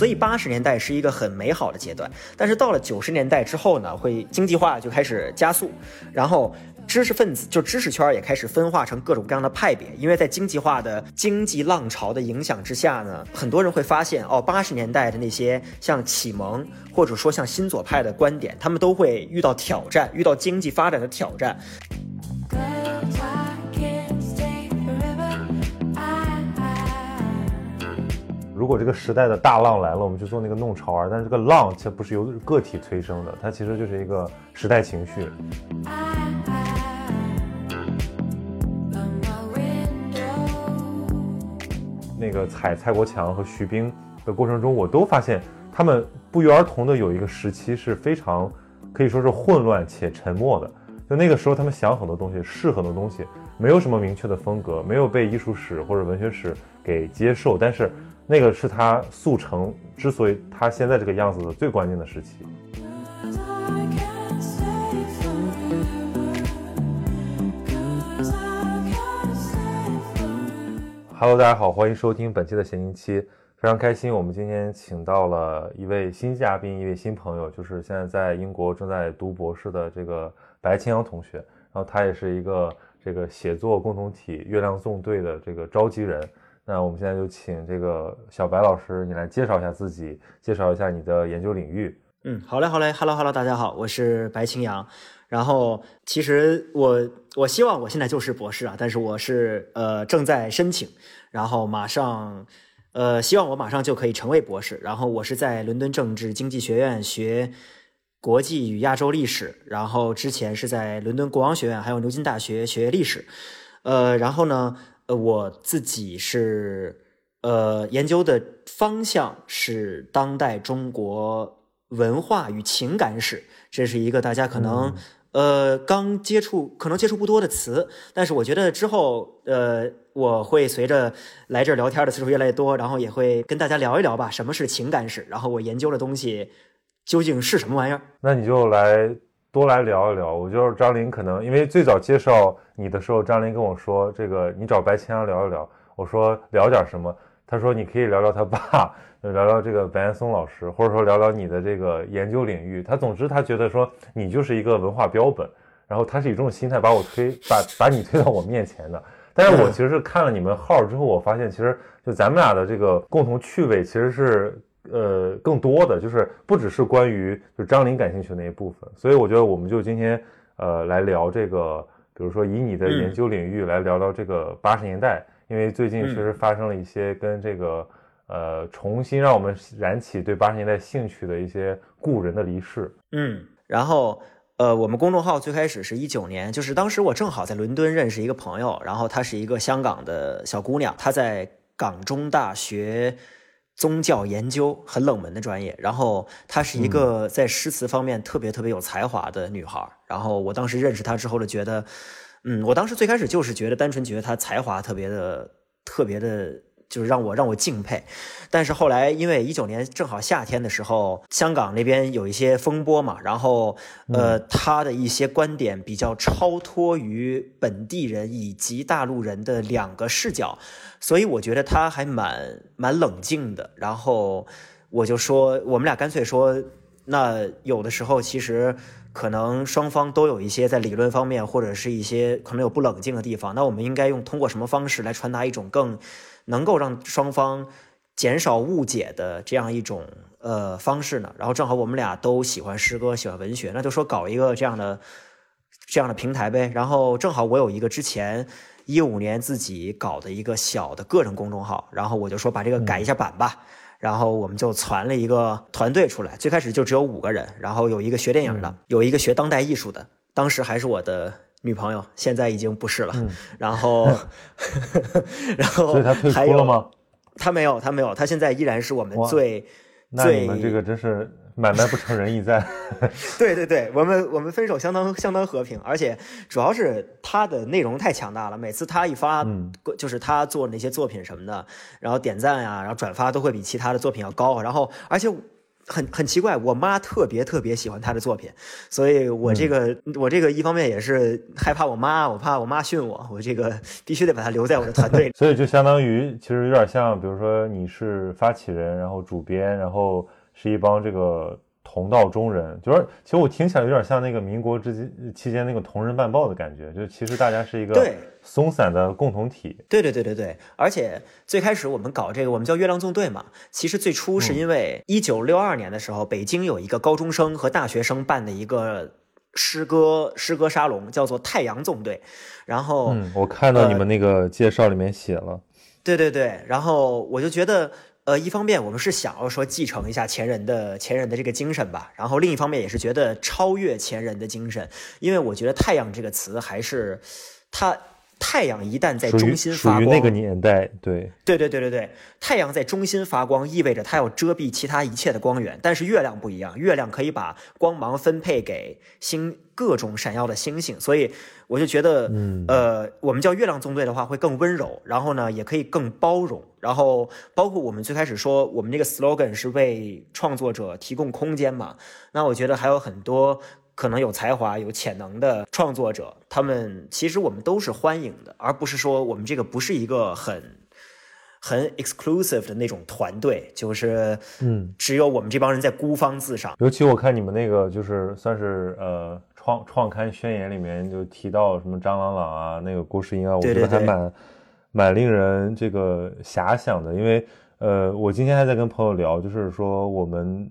所以八十年代是一个很美好的阶段。但是到了九十年代之后呢，会经济化就开始加速，然后。知识分子就知识圈也开始分化成各种各样的派别，因为在经济化的经济浪潮的影响之下呢，很多人会发现哦，八十年代的那些像启蒙或者说像新左派的观点，他们都会遇到挑战，遇到经济发展的挑战。如果这个时代的大浪来了，我们就做那个弄潮儿，但是这个浪其实不是由个体催生的，它其实就是一个时代情绪。那个踩蔡国强和徐冰的过程中，我都发现他们不约而同的有一个时期是非常可以说是混乱且沉默的。就那个时候，他们想很多东西，试很多东西，没有什么明确的风格，没有被艺术史或者文学史给接受。但是那个是他速成之所以他现在这个样子的最关键的时期。Hello，大家好，欢迎收听本期的闲宁期，非常开心，我们今天请到了一位新嘉宾，一位新朋友，就是现在在英国正在读博士的这个白青阳同学，然后他也是一个这个写作共同体月亮纵队的这个召集人。那我们现在就请这个小白老师，你来介绍一下自己，介绍一下你的研究领域。嗯，好嘞，好嘞，Hello Hello，大家好，我是白青阳。然后其实我我希望我现在就是博士啊，但是我是呃正在申请，然后马上呃希望我马上就可以成为博士。然后我是在伦敦政治经济学院学国际与亚洲历史，然后之前是在伦敦国王学院还有牛津大学学历史。呃，然后呢，呃我自己是呃研究的方向是当代中国。文化与情感史，这是一个大家可能呃刚接触，可能接触不多的词。但是我觉得之后，呃，我会随着来这儿聊天的次数越来越多，然后也会跟大家聊一聊吧，什么是情感史，然后我研究的东西究竟是什么玩意儿。那你就来多来聊一聊。我就是张林，可能因为最早介绍你的时候，张林跟我说这个你找白千阳聊一聊，我说聊点什么，他说你可以聊聊他爸。聊聊这个白岩松老师，或者说聊聊你的这个研究领域。他总之他觉得说你就是一个文化标本，然后他是以这种心态把我推把把你推到我面前的。但是我其实是看了你们号之后，我发现其实就咱们俩的这个共同趣味其实是呃更多的，就是不只是关于就张琳感兴趣的那一部分。所以我觉得我们就今天呃来聊这个，比如说以你的研究领域来聊聊这个八十年代，因为最近确实发生了一些跟这个。呃，重新让我们燃起对八十年代兴趣的一些故人的离世。嗯，然后呃，我们公众号最开始是一九年，就是当时我正好在伦敦认识一个朋友，然后她是一个香港的小姑娘，她在港中大学宗教研究，很冷门的专业。然后她是一个在诗词方面特别特别有才华的女孩。然后我当时认识她之后，就觉得，嗯，我当时最开始就是觉得，单纯觉得她才华特别的特别的。就是让我让我敬佩，但是后来因为一九年正好夏天的时候，香港那边有一些风波嘛，然后呃，他的一些观点比较超脱于本地人以及大陆人的两个视角，所以我觉得他还蛮蛮冷静的。然后我就说，我们俩干脆说，那有的时候其实可能双方都有一些在理论方面或者是一些可能有不冷静的地方，那我们应该用通过什么方式来传达一种更。能够让双方减少误解的这样一种呃方式呢，然后正好我们俩都喜欢诗歌，喜欢文学，那就说搞一个这样的这样的平台呗。然后正好我有一个之前一五年自己搞的一个小的个人公众号，然后我就说把这个改一下版吧，然后我们就攒了一个团队出来，最开始就只有五个人，然后有一个学电影的，有一个学当代艺术的，当时还是我的。女朋友现在已经不是了，然后，然后，所以他退出了吗？他没有，他没有，他现在依然是我们最，那你们这个真是买卖不成仁义在。对对对，我们我们分手相当相当和平，而且主要是他的内容太强大了，每次他一发，就是他做那些作品什么的，然后点赞呀，然后转发都会比其他的作品要高，然后而且。很很奇怪，我妈特别特别喜欢他的作品，所以我这个、我这个一方面也是害怕我妈，我怕我妈训我，我这个 必须得把他留在我的团队里。所以就相当于其实有点像，比如说你是发起人，然后主编，然后是一帮这个同道中人，就是其实我听起来有点像那个民国之间期间那个同人办报的感觉，就其实大家是一个对松散的共同体。对对对对对，而且最开始我们搞这个，我们叫月亮纵队嘛。其实最初是因为一九六二年的时候，北京有一个高中生和大学生办的一个诗歌诗歌沙龙，叫做太阳纵队。然后，嗯，我看到你们那个介绍里面写了，对对对，然后我就觉得，呃，一方面我们是想要说继承一下前人的前人的这个精神吧，然后另一方面也是觉得超越前人的精神，因为我觉得“太阳”这个词还是它。太阳一旦在中心发光，属于那个年代，对，对对对对对，太阳在中心发光，意味着它要遮蔽其他一切的光源。但是月亮不一样，月亮可以把光芒分配给星各种闪耀的星星，所以我就觉得，嗯呃，我们叫月亮纵队的话会更温柔，然后呢也可以更包容，然后包括我们最开始说我们这个 slogan 是为创作者提供空间嘛，那我觉得还有很多。可能有才华、有潜能的创作者，他们其实我们都是欢迎的，而不是说我们这个不是一个很很 exclusive 的那种团队，就是嗯，只有我们这帮人在孤芳自赏。尤其我看你们那个就是算是呃创创刊宣言里面就提到什么张朗朗啊那个郭世英啊，我觉对对对得还蛮蛮令人这个遐想的，因为呃我今天还在跟朋友聊，就是说我们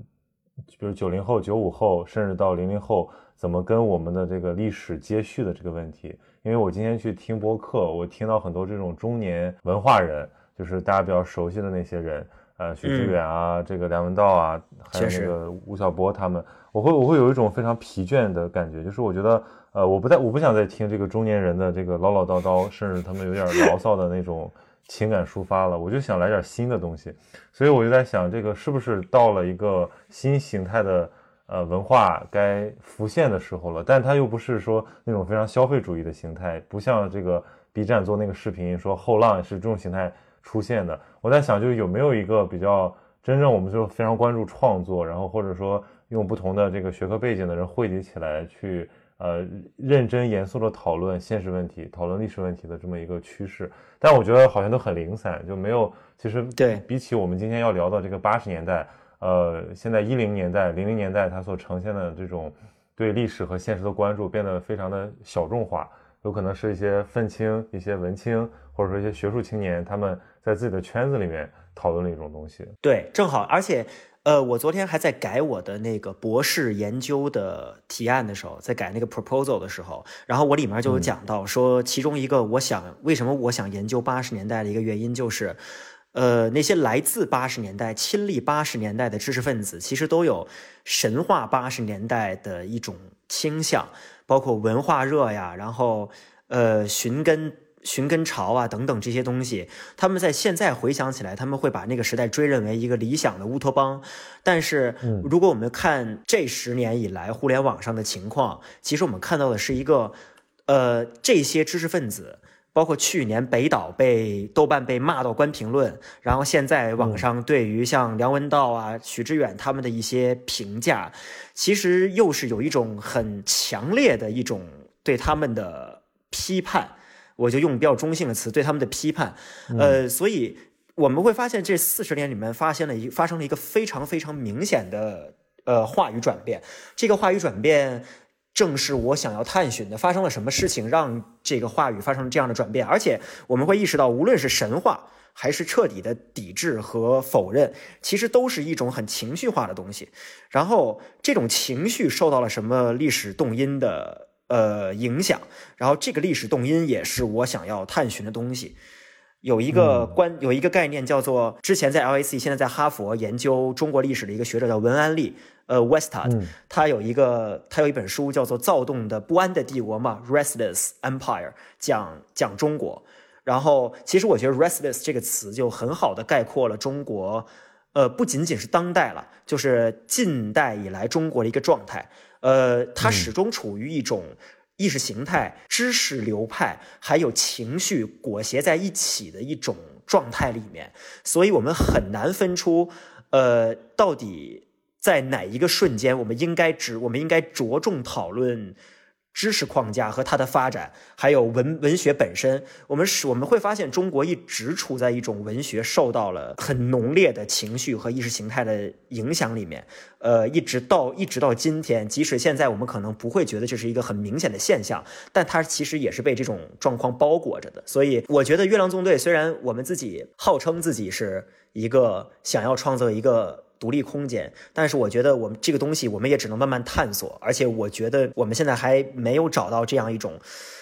比如九零后、九五后，甚至到零零后，怎么跟我们的这个历史接续的这个问题。因为我今天去听播客，我听到很多这种中年文化人，就是大家比较熟悉的那些人，呃，许知远啊，这个梁文道啊，还有那个吴晓波他们，我会我会有一种非常疲倦的感觉，就是我觉得，呃，我不再我不想再听这个中年人的这个唠唠叨叨，甚至他们有点牢骚的那种情感抒发了，我就想来点新的东西，所以我就在想，这个是不是到了一个新形态的呃文化该浮现的时候了？但它又不是说那种非常消费主义的形态，不像这个 B 站做那个视频说后浪是这种形态出现的。我在想，就有没有一个比较真正我们就非常关注创作，然后或者说用不同的这个学科背景的人汇集起来去。呃，认真严肃的讨论现实问题、讨论历史问题的这么一个趋势，但我觉得好像都很零散，就没有。其实对比起我们今天要聊到这个八十年代，呃，现在一零年代、零零年代，它所呈现的这种对历史和现实的关注变得非常的小众化，有可能是一些愤青、一些文青，或者说一些学术青年，他们在自己的圈子里面讨论的一种东西。对，正好，而且，呃，我昨天还在改我的那个博士研究的提案的时候，在改那个 proposal 的时候，然后我里面就有讲到说，其中一个我想为什么我想研究八十年代的一个原因就是。呃，那些来自八十年代、亲历八十年代的知识分子，其实都有神话八十年代的一种倾向，包括文化热呀，然后呃寻根寻根潮啊等等这些东西。他们在现在回想起来，他们会把那个时代追认为一个理想的乌托邦。但是，如果我们看这十年以来互联网上的情况，其实我们看到的是一个呃这些知识分子。包括去年北岛被豆瓣被骂到关评论，然后现在网上对于像梁文道啊、许志远他们的一些评价，其实又是有一种很强烈的一种对他们的批判，我就用比较中性的词对他们的批判，呃，所以我们会发现这四十年里面发现了一发生了一个非常非常明显的呃话语转变，这个话语转变。正是我想要探寻的，发生了什么事情让这个话语发生这样的转变？而且我们会意识到，无论是神话还是彻底的抵制和否认，其实都是一种很情绪化的东西。然后这种情绪受到了什么历史动因的呃影响？然后这个历史动因也是我想要探寻的东西。有一个关有一个概念叫做，之前在 LAC，现在在哈佛研究中国历史的一个学者叫文安利。呃，Westad，他有一个，他有一本书叫做《躁动的不安的帝国》嘛，《Restless Empire》，讲讲中国。然后，其实我觉得 “restless” 这个词就很好的概括了中国，呃，不仅仅是当代了，就是近代以来中国的一个状态。呃，它始终处于一种意识形态、知识流派还有情绪裹挟在一起的一种状态里面，所以我们很难分出，呃，到底。在哪一个瞬间，我们应该只我们应该着重讨论。知识框架和它的发展，还有文文学本身，我们是我们会发现中国一直处在一种文学受到了很浓烈的情绪和意识形态的影响里面，呃，一直到一直到今天，即使现在我们可能不会觉得这是一个很明显的现象，但它其实也是被这种状况包裹着的。所以，我觉得月亮纵队虽然我们自己号称自己是一个想要创造一个。独立空间，但是我觉得我们这个东西，我们也只能慢慢探索。而且我觉得我们现在还没有找到这样一种，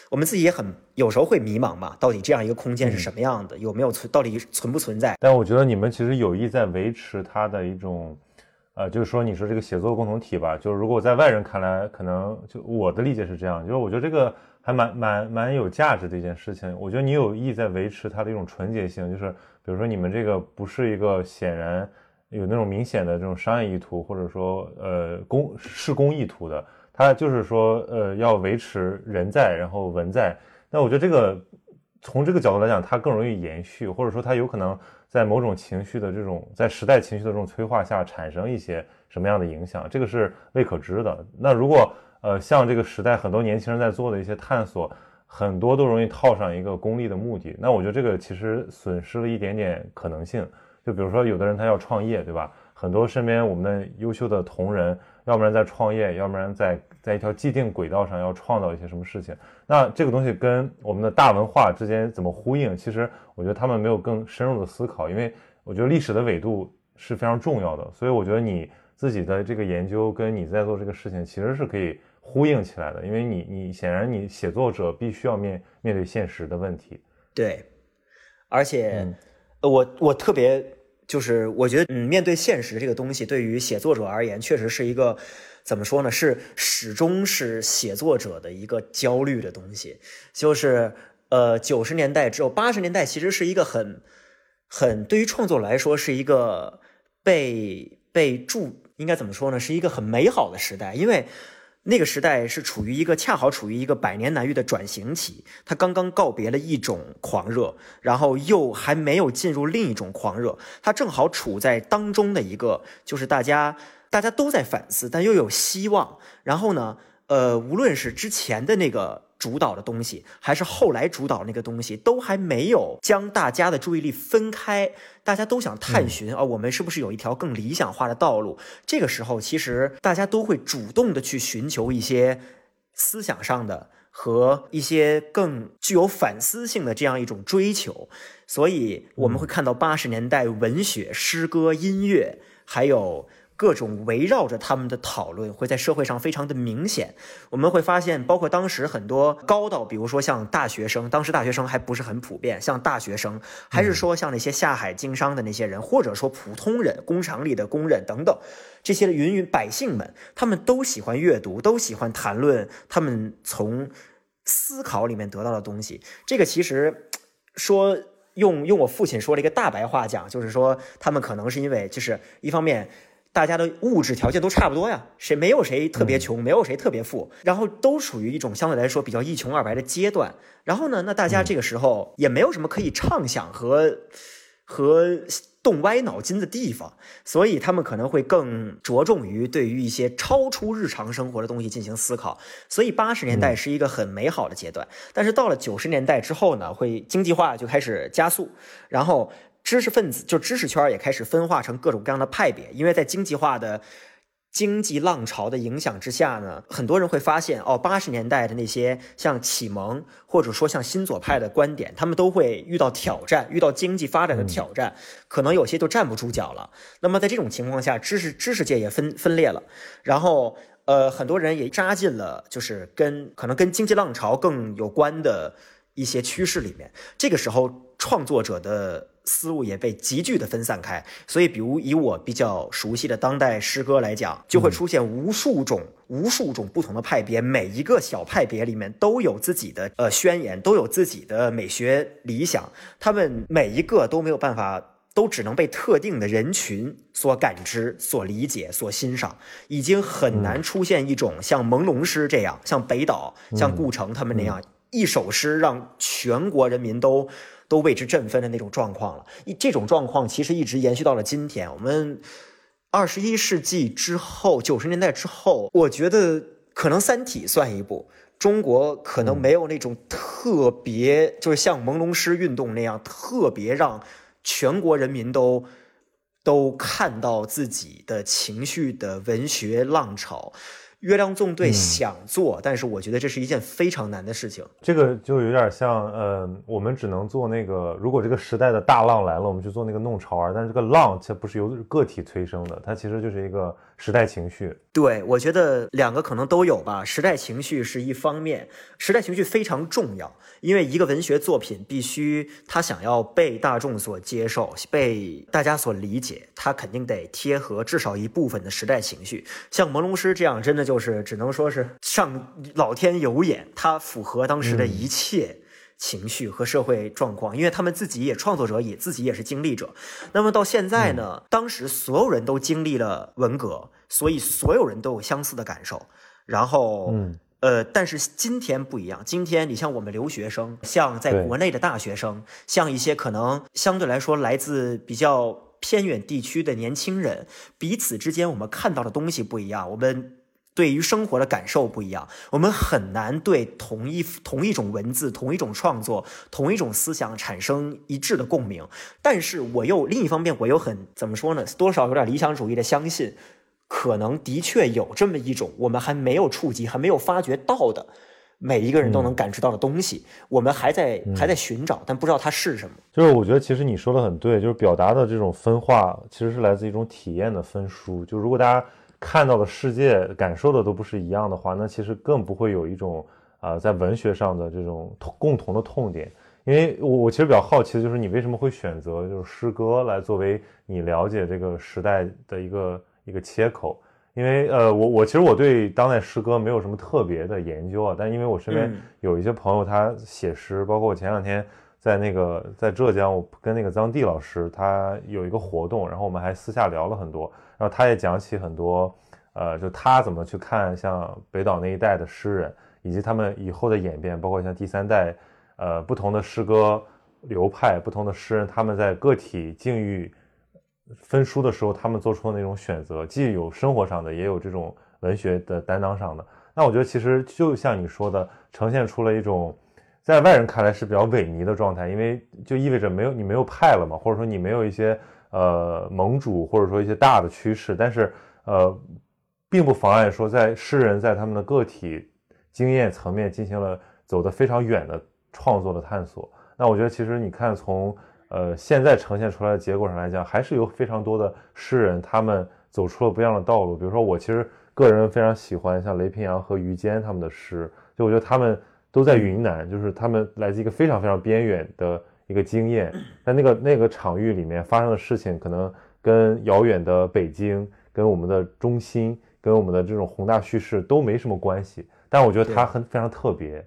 我们自己也很有时候会迷茫嘛，到底这样一个空间是什么样的，有没有存，到底存不存在？但我觉得你们其实有意在维持它的一种，呃，就是说你说这个写作共同体吧，就是如果在外人看来，可能就我的理解是这样，就是我觉得这个还蛮蛮蛮有价值的一件事情。我觉得你有意在维持它的一种纯洁性，就是比如说你们这个不是一个显然。有那种明显的这种商业意图，或者说呃公施工意图的，他就是说呃要维持人在，然后文在。那我觉得这个从这个角度来讲，它更容易延续，或者说它有可能在某种情绪的这种在时代情绪的这种催化下产生一些什么样的影响，这个是未可知的。那如果呃像这个时代很多年轻人在做的一些探索，很多都容易套上一个功利的目的，那我觉得这个其实损失了一点点可能性。就比如说，有的人他要创业，对吧？很多身边我们的优秀的同仁，要不然在创业，要不然在在一条既定轨道上要创造一些什么事情。那这个东西跟我们的大文化之间怎么呼应？其实我觉得他们没有更深入的思考，因为我觉得历史的纬度是非常重要的。所以我觉得你自己的这个研究跟你在做这个事情其实是可以呼应起来的，因为你你显然你写作者必须要面面对现实的问题。对，而且我我特别。就是我觉得，嗯，面对现实这个东西，对于写作者而言，确实是一个怎么说呢？是始终是写作者的一个焦虑的东西。就是呃，九十年代之后，八十年代其实是一个很很对于创作来说是一个被被注应该怎么说呢？是一个很美好的时代，因为。那个时代是处于一个恰好处于一个百年难遇的转型期，它刚刚告别了一种狂热，然后又还没有进入另一种狂热，它正好处在当中的一个，就是大家大家都在反思，但又有希望。然后呢，呃，无论是之前的那个。主导的东西，还是后来主导那个东西，都还没有将大家的注意力分开。大家都想探寻啊，我们是不是有一条更理想化的道路？这个时候，其实大家都会主动的去寻求一些思想上的和一些更具有反思性的这样一种追求。所以，我们会看到八十年代文学、诗歌、音乐，还有。各种围绕着他们的讨论会在社会上非常的明显，我们会发现，包括当时很多高到，比如说像大学生，当时大学生还不是很普遍，像大学生，还是说像那些下海经商的那些人，或者说普通人，工厂里的工人等等，这些芸芸百姓们，他们都喜欢阅读，都喜欢谈论他们从思考里面得到的东西。这个其实说用用我父亲说了一个大白话讲，就是说他们可能是因为就是一方面。大家的物质条件都差不多呀，谁没有谁特别穷，没有谁特别富，然后都属于一种相对来说比较一穷二白的阶段。然后呢，那大家这个时候也没有什么可以畅想和和动歪脑筋的地方，所以他们可能会更着重于对于一些超出日常生活的东西进行思考。所以八十年代是一个很美好的阶段，但是到了九十年代之后呢，会经济化就开始加速，然后。知识分子就知识圈也开始分化成各种各样的派别，因为在经济化的经济浪潮的影响之下呢，很多人会发现哦，八十年代的那些像启蒙或者说像新左派的观点，他们都会遇到挑战，遇到经济发展的挑战，可能有些就站不住脚了。那么在这种情况下，知识知识界也分分裂了，然后呃，很多人也扎进了就是跟可能跟经济浪潮更有关的一些趋势里面。这个时候，创作者的。思路也被急剧的分散开，所以，比如以我比较熟悉的当代诗歌来讲，就会出现无数种、无数种不同的派别，每一个小派别里面都有自己的呃宣言，都有自己的美学理想，他们每一个都没有办法，都只能被特定的人群所感知、所理解、所欣赏，已经很难出现一种像朦胧诗这样，像北岛、像顾城他们那样一首诗让全国人民都。都为之振奋的那种状况了，这种状况其实一直延续到了今天。我们二十一世纪之后，九十年代之后，我觉得可能《三体》算一部。中国可能没有那种特别，就是像朦胧诗运动那样特别让全国人民都都看到自己的情绪的文学浪潮。月亮纵队想做，但是我觉得这是一件非常难的事情。这个就有点像，呃，我们只能做那个，如果这个时代的大浪来了，我们去做那个弄潮儿。但是这个浪它不是由个体催生的，它其实就是一个时代情绪。对，我觉得两个可能都有吧。时代情绪是一方面，时代情绪非常重要，因为一个文学作品必须它想要被大众所接受、被大家所理解，它肯定得贴合至少一部分的时代情绪。像朦胧诗这样，真的就是只能说是上老天有眼，它符合当时的一切情绪和社会状况，因为他们自己也创作者也自己也是经历者。那么到现在呢，当时所有人都经历了文革。所以所有人都有相似的感受，然后，呃，但是今天不一样。今天你像我们留学生，像在国内的大学生，像一些可能相对来说来自比较偏远地区的年轻人，彼此之间我们看到的东西不一样，我们。对于生活的感受不一样，我们很难对同一同一种文字、同一种创作、同一种思想产生一致的共鸣。但是我又另一方面，我又很怎么说呢？多少有点理想主义的相信。可能的确有这么一种我们还没有触及、还没有发掘到的，每一个人都能感知到的东西，我们还在还在寻找，但不知道它是什么。就是我觉得其实你说的很对，就是表达的这种分化，其实是来自一种体验的分疏。就如果大家看到的世界、感受的都不是一样的话，那其实更不会有一种啊在文学上的这种共同的痛点。因为我我其实比较好奇的就是你为什么会选择就是诗歌来作为你了解这个时代的一个。一个切口，因为呃，我我其实我对当代诗歌没有什么特别的研究啊，但因为我身边有一些朋友他写诗，包括我前两天在那个在浙江，我跟那个臧地老师他有一个活动，然后我们还私下聊了很多，然后他也讲起很多，呃，就他怎么去看像北岛那一代的诗人，以及他们以后的演变，包括像第三代，呃，不同的诗歌流派，不同的诗人，他们在个体境遇。分书的时候，他们做出的那种选择，既有生活上的，也有这种文学的担当上的。那我觉得其实就像你说的，呈现出了一种在外人看来是比较萎靡的状态，因为就意味着没有你没有派了嘛，或者说你没有一些呃盟主，或者说一些大的趋势。但是呃，并不妨碍说在诗人在他们的个体经验层面进行了走得非常远的创作的探索。那我觉得其实你看从。呃，现在呈现出来的结果上来讲，还是有非常多的诗人，他们走出了不一样的道路。比如说，我其实个人非常喜欢像雷平阳和于坚他们的诗，就我觉得他们都在云南，就是他们来自一个非常非常边远的一个经验，在那个那个场域里面发生的事情，可能跟遥远的北京、跟我们的中心、跟我们的这种宏大叙事都没什么关系。但我觉得它很非常特别，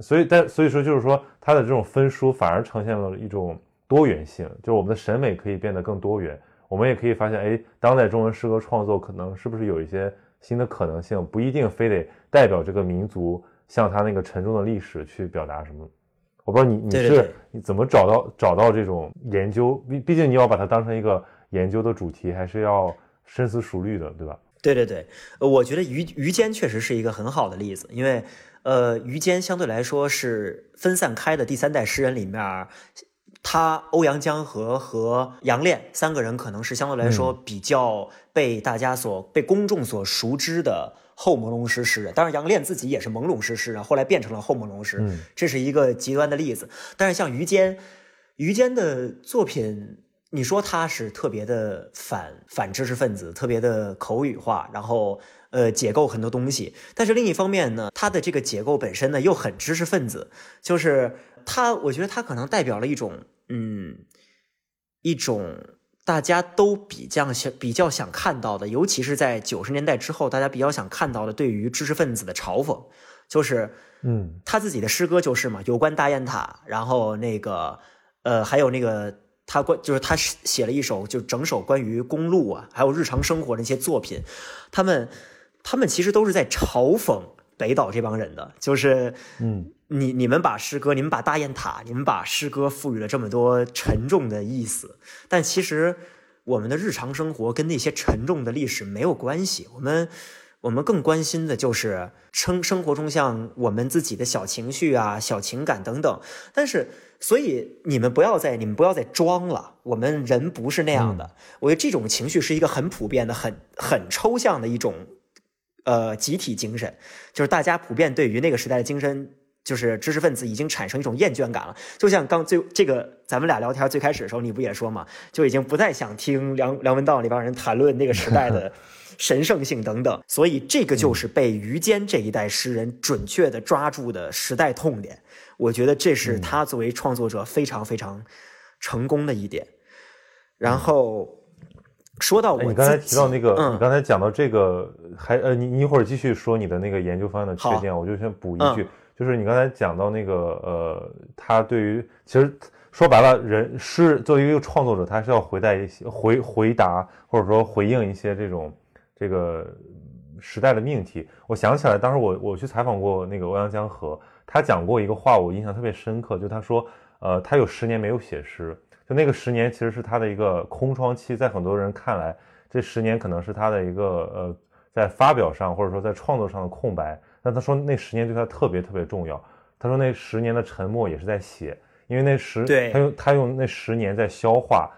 所以但所以说就是说它的这种分书反而呈现了一种。多元性就是我们的审美可以变得更多元，我们也可以发现，哎，当代中文诗歌创作可能是不是有一些新的可能性？不一定非得代表这个民族向他那个沉重的历史去表达什么。我不知道你你是你怎么找到找到这种研究？毕毕竟你要把它当成一个研究的主题，还是要深思熟虑的，对吧？对对对，我觉得于于坚确实是一个很好的例子，因为呃，于坚相对来说是分散开的第三代诗人里面。他欧阳江河和杨炼三个人可能是相对来说比较被大家所被公众所熟知的后朦胧诗诗人。当然，杨炼自己也是朦胧诗诗人，后来变成了后朦胧诗，这是一个极端的例子。但是像于坚，于坚的作品，你说他是特别的反反知识分子，特别的口语化，然后呃解构很多东西。但是另一方面呢，他的这个解构本身呢又很知识分子，就是他，我觉得他可能代表了一种。嗯，一种大家都比较想、比较想看到的，尤其是在九十年代之后，大家比较想看到的，对于知识分子的嘲讽，就是，嗯，他自己的诗歌就是嘛，有关大雁塔，然后那个，呃，还有那个他关，就是他写了一首，就整首关于公路啊，还有日常生活的一些作品，他们，他们其实都是在嘲讽北岛这帮人的，就是，嗯。你你们把诗歌，你们把大雁塔，你们把诗歌赋予了这么多沉重的意思，但其实我们的日常生活跟那些沉重的历史没有关系，我们我们更关心的就是生生活中像我们自己的小情绪啊、小情感等等。但是，所以你们不要再你们不要再装了，我们人不是那样的。我觉得这种情绪是一个很普遍的、很很抽象的一种呃集体精神，就是大家普遍对于那个时代的精神。就是知识分子已经产生一种厌倦感了，就像刚最这个咱们俩聊天最开始的时候，你不也说嘛，就已经不再想听梁梁文道那帮人谈论那个时代的 神圣性等等，所以这个就是被于坚这一代诗人准确的抓住的时代痛点。我觉得这是他作为创作者非常非常成功的一点。然后说到我，你刚才提到那个，你刚才讲到这个，还呃，你你一会儿继续说你的那个研究方向的缺点，我就先补一句。就是你刚才讲到那个，呃，他对于其实说白了，人诗作为一个创作者，他是要回答一些回回答或者说回应一些这种这个时代的命题。我想起来，当时我我去采访过那个欧阳江河，他讲过一个话，我印象特别深刻，就他说，呃，他有十年没有写诗，就那个十年其实是他的一个空窗期，在很多人看来，这十年可能是他的一个呃，在发表上或者说在创作上的空白。但他说那十年对他特别特别重要。他说那十年的沉默也是在写，因为那十他用他用那十年在消化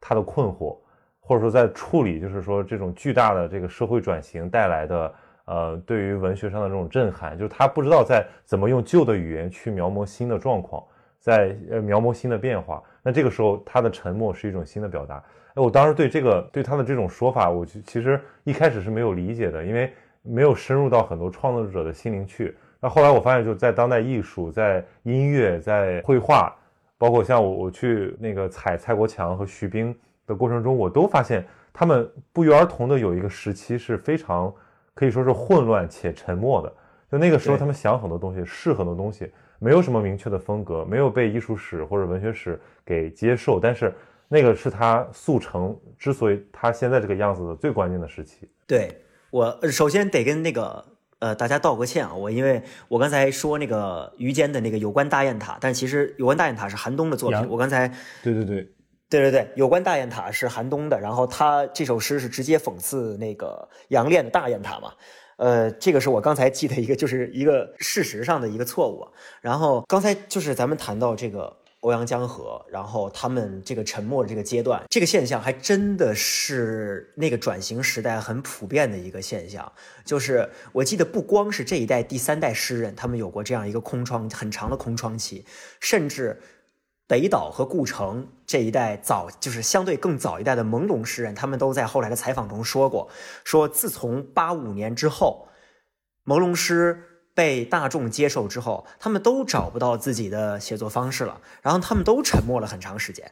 他的困惑，或者说在处理，就是说这种巨大的这个社会转型带来的呃对于文学上的这种震撼，就是他不知道在怎么用旧的语言去描摹新的状况，在呃描摹新的变化。那这个时候他的沉默是一种新的表达。哎，我当时对这个对他的这种说法，我其实一开始是没有理解的，因为。没有深入到很多创作者的心灵去。那后来我发现，就在当代艺术、在音乐、在绘画，包括像我我去那个采蔡国强和徐冰的过程中，我都发现他们不约而同的有一个时期是非常可以说是混乱且沉默的。就那个时候，他们想很多东西，试很多东西，没有什么明确的风格，没有被艺术史或者文学史给接受。但是那个是他速成之所以他现在这个样子的最关键的时期。对。我首先得跟那个呃大家道个歉啊，我因为我刚才说那个于坚的那个有关大雁塔，但其实有关大雁塔是韩东的作品。我刚才对对对对对对，有关大雁塔是韩东的，然后他这首诗是直接讽刺那个杨炼的大雁塔嘛。呃，这个是我刚才记的一个就是一个事实上的一个错误。然后刚才就是咱们谈到这个。欧阳江河，然后他们这个沉默的这个阶段，这个现象还真的是那个转型时代很普遍的一个现象。就是我记得不光是这一代第三代诗人，他们有过这样一个空窗很长的空窗期，甚至北岛和顾城这一代早就是相对更早一代的朦胧诗人，他们都在后来的采访中说过，说自从八五年之后，朦胧诗。被大众接受之后，他们都找不到自己的写作方式了，然后他们都沉默了很长时间。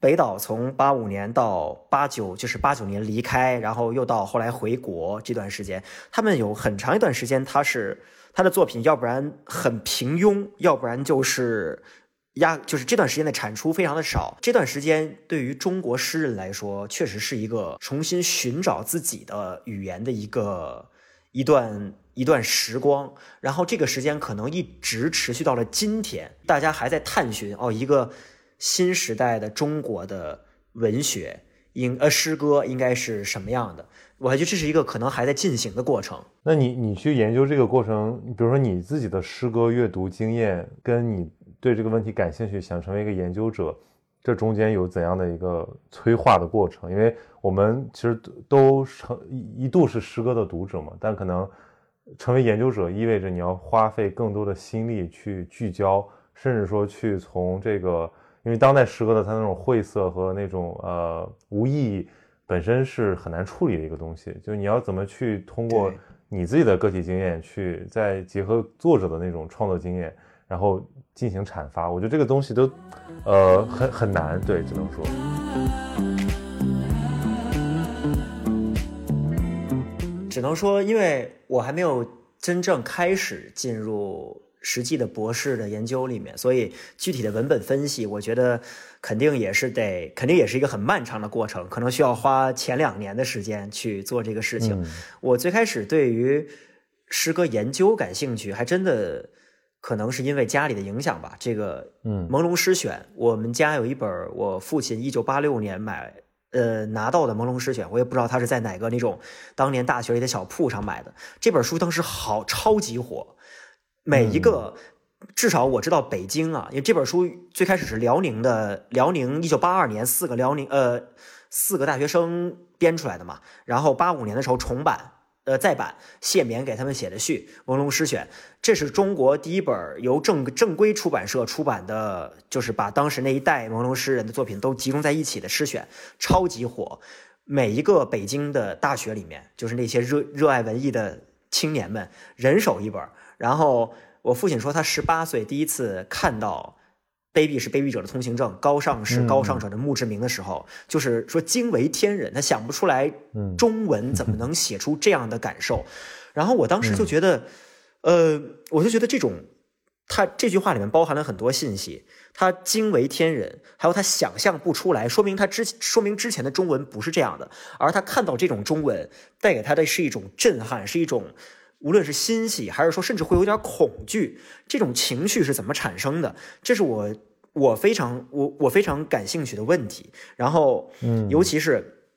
北岛从八五年到八九，就是八九年离开，然后又到后来回国这段时间，他们有很长一段时间，他是他的作品，要不然很平庸，要不然就是压，就是这段时间的产出非常的少。这段时间对于中国诗人来说，确实是一个重新寻找自己的语言的一个一段。一段时光，然后这个时间可能一直持续到了今天，大家还在探寻哦，一个新时代的中国的文学应呃诗歌应该是什么样的？我还觉得这是一个可能还在进行的过程。那你你去研究这个过程，比如说你自己的诗歌阅读经验，跟你对这个问题感兴趣，想成为一个研究者，这中间有怎样的一个催化的过程？因为我们其实都成一度是诗歌的读者嘛，但可能。成为研究者意味着你要花费更多的心力去聚焦，甚至说去从这个，因为当代诗歌的它那种晦涩和那种呃无意义本身是很难处理的一个东西，就是你要怎么去通过你自己的个体经验去再结合作者的那种创作经验，然后进行阐发，我觉得这个东西都呃很很难，对，只能说。只能说，因为我还没有真正开始进入实际的博士的研究里面，所以具体的文本分析，我觉得肯定也是得，肯定也是一个很漫长的过程，可能需要花前两年的时间去做这个事情。我最开始对于诗歌研究感兴趣，还真的可能是因为家里的影响吧。这个，嗯，《朦胧诗选》，我们家有一本我父亲一九八六年买。呃拿到的《朦胧诗选》，我也不知道他是在哪个那种当年大学里的小铺上买的。这本书当时好超级火，每一个。至少我知道北京啊，因为这本书最开始是辽宁的，辽宁一九八二年四个辽宁呃四个大学生编出来的嘛，然后八五年的时候重版呃再版，谢冕给他们写的序《朦胧诗选》，这是中国第一本由正正规出版社出版的，就是把当时那一代朦胧诗人的作品都集中在一起的诗选，超级火，每一个北京的大学里面，就是那些热热爱文艺的青年们人手一本，然后。我父亲说，他十八岁第一次看到“卑鄙是卑鄙者的通行证，高尚是高尚者的墓志铭”的时候，就是说惊为天人。他想不出来，中文怎么能写出这样的感受。然后我当时就觉得，呃，我就觉得这种他这句话里面包含了很多信息。他惊为天人，还有他想象不出来，说明他之说明之前的中文不是这样的。而他看到这种中文，带给他的是一种震撼，是一种。无论是欣喜，还是说甚至会有点恐惧，这种情绪是怎么产生的？这是我我非常我我非常感兴趣的问题。然后，嗯，尤其是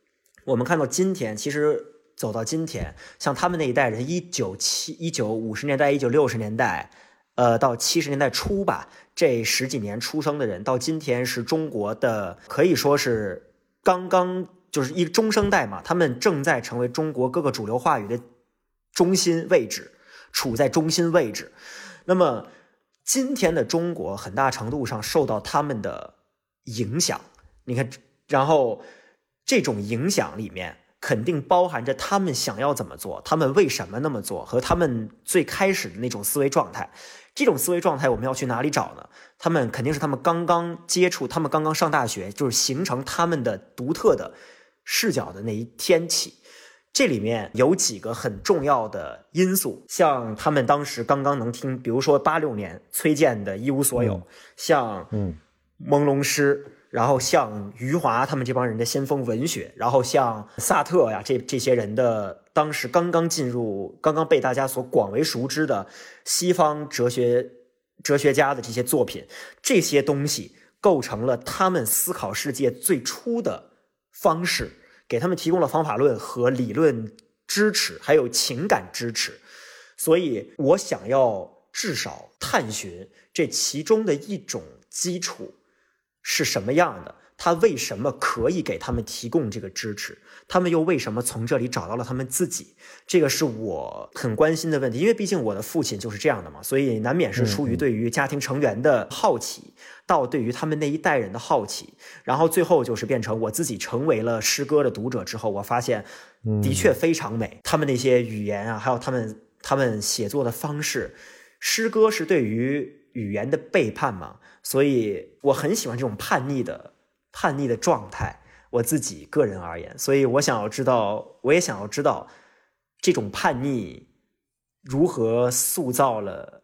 我们看到今天，其实走到今天，像他们那一代人，一九七一九五十年代、一九六十年代，呃，到七十年代初吧，这十几年出生的人，到今天是中国的，可以说是刚刚就是一中生代嘛，他们正在成为中国各个主流话语的。中心位置，处在中心位置。那么，今天的中国很大程度上受到他们的影响。你看，然后这种影响里面肯定包含着他们想要怎么做，他们为什么那么做，和他们最开始的那种思维状态。这种思维状态我们要去哪里找呢？他们肯定是他们刚刚接触，他们刚刚上大学，就是形成他们的独特的视角的那一天起。这里面有几个很重要的因素，像他们当时刚刚能听，比如说八六年崔健的《一无所有》，像嗯朦胧诗，然后像余华他们这帮人的先锋文学，然后像萨特呀这这些人的当时刚刚进入、刚刚被大家所广为熟知的西方哲学哲学家的这些作品，这些东西构成了他们思考世界最初的方式。给他们提供了方法论和理论支持，还有情感支持，所以我想要至少探寻这其中的一种基础是什么样的。他为什么可以给他们提供这个支持？他们又为什么从这里找到了他们自己？这个是我很关心的问题，因为毕竟我的父亲就是这样的嘛，所以难免是出于对于家庭成员的好奇，到对于他们那一代人的好奇，然后最后就是变成我自己成为了诗歌的读者之后，我发现的确非常美。他们那些语言啊，还有他们他们写作的方式，诗歌是对于语言的背叛嘛，所以我很喜欢这种叛逆的。叛逆的状态，我自己个人而言，所以我想要知道，我也想要知道这种叛逆如何塑造了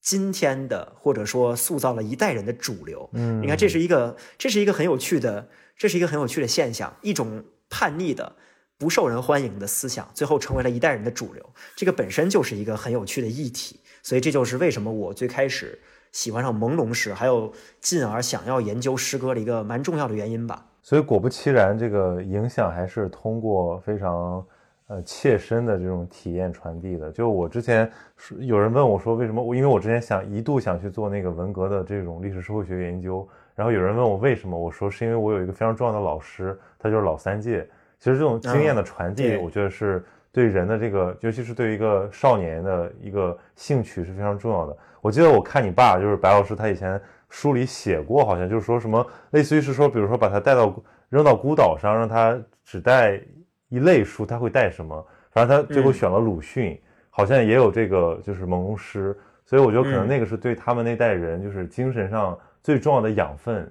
今天的，或者说塑造了一代人的主流。嗯，你看，这是一个，这是一个很有趣的，这是一个很有趣的现象，一种叛逆的、不受人欢迎的思想，最后成为了一代人的主流。这个本身就是一个很有趣的议题，所以这就是为什么我最开始。喜欢上朦胧诗，还有进而想要研究诗歌的一个蛮重要的原因吧。所以果不其然，这个影响还是通过非常呃切身的这种体验传递的。就我之前有人问我说，为什么我因为我之前想一度想去做那个文革的这种历史社会学研究，然后有人问我为什么，我说是因为我有一个非常重要的老师，他就是老三届。其实这种经验的传递，我觉得是对人的这个，尤其是对于一个少年的一个兴趣是非常重要的。我记得我看你爸，就是白老师，他以前书里写过，好像就是说什么，类似于是说，比如说把他带到扔到孤岛上，让他只带一类书，他会带什么？反正他最后选了鲁迅，好像也有这个就是朦胧诗，所以我觉得可能那个是对他们那代人就是精神上最重要的养分。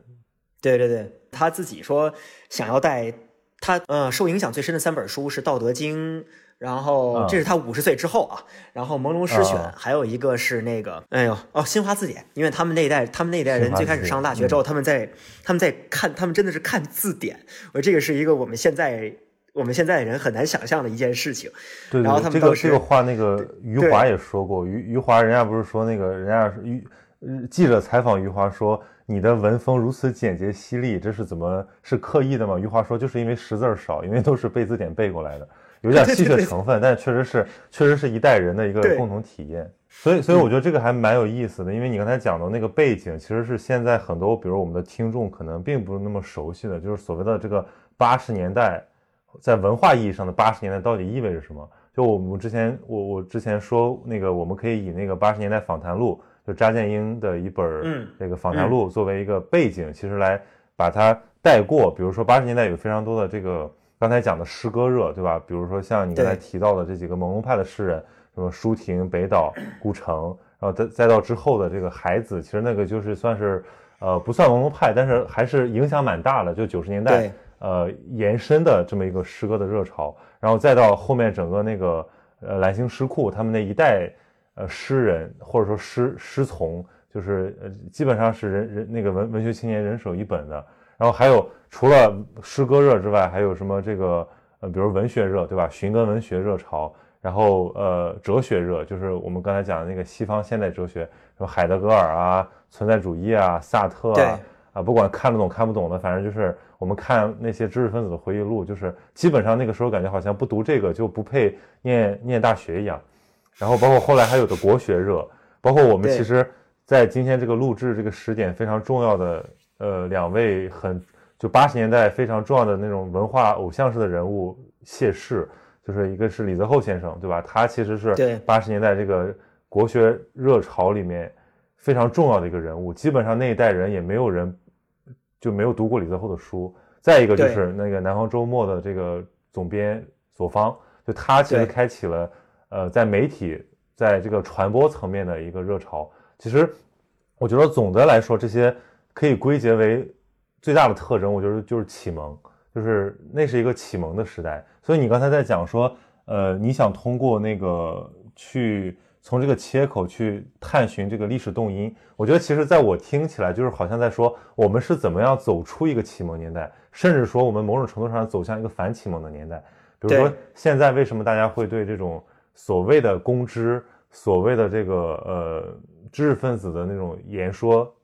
对对对，他自己说想要带他，呃，受影响最深的三本书是《道德经》。然后这是他五十岁之后啊，然后《朦胧诗选》，还有一个是那个，哎呦哦，《新华字典》，因为他们那一代，他们那一代人最开始上大学之后，他们在他们在看，他们真的是看字典。我这个是一个我们现在我们现在人很难想象的一件事情。对，然后他们这个这个话，那个余华也说过，余余华人家不是说那个人家余记者采访余华说，你的文风如此简洁犀利，这是怎么是刻意的吗？余华说，就是因为识字少，因为都是背字典背过来的，有点戏谑成分，但确实是确实是一代人的一个共同体验。所以，所以我觉得这个还蛮有意思的，因为你刚才讲的那个背景，其实是现在很多，比如我们的听众可能并不是那么熟悉的，就是所谓的这个八十年代，在文化意义上的八十年代到底意味着什么？就我们之前，我我之前说那个，我们可以以那个八十年代访谈录，就查建英的一本那个访谈录作为一个背景，其实来把它带过。比如说八十年代有非常多的这个刚才讲的诗歌热，对吧？比如说像你刚才提到的这几个朦胧派的诗人。什么舒婷、北岛、顾城，然后再再到之后的这个海子，其实那个就是算是，呃，不算朦胧派，但是还是影响蛮大的。就九十年代，呃，延伸的这么一个诗歌的热潮，然后再到后面整个那个呃蓝星诗库他们那一代，呃，诗人或者说诗诗从，就是呃基本上是人人那个文文学青年人手一本的。然后还有除了诗歌热之外，还有什么这个呃，比如文学热，对吧？寻根文学热潮。然后，呃，哲学热就是我们刚才讲的那个西方现代哲学，什么海德格尔啊、存在主义啊、萨特啊，啊，不管看得懂看不懂的，反正就是我们看那些知识分子的回忆录，就是基本上那个时候感觉好像不读这个就不配念念大学一样。然后包括后来还有的国学热，包括我们其实，在今天这个录制这个时点非常重要的，呃，两位很就八十年代非常重要的那种文化偶像式的人物谢氏。就是一个是李泽厚先生，对吧？他其实是八十年代这个国学热潮里面非常重要的一个人物。基本上那一代人也没有人就没有读过李泽厚的书。再一个就是那个南方周末的这个总编左方，就他其实开启了呃在媒体在这个传播层面的一个热潮。其实我觉得总的来说，这些可以归结为最大的特征，我觉得就是启蒙。就是那是一个启蒙的时代，所以你刚才在讲说，呃，你想通过那个去从这个切口去探寻这个历史动因，我觉得其实在我听起来就是好像在说我们是怎么样走出一个启蒙年代，甚至说我们某种程度上走向一个反启蒙的年代。比如说现在为什么大家会对这种所谓的公知、所谓的这个呃知识分子的那种言说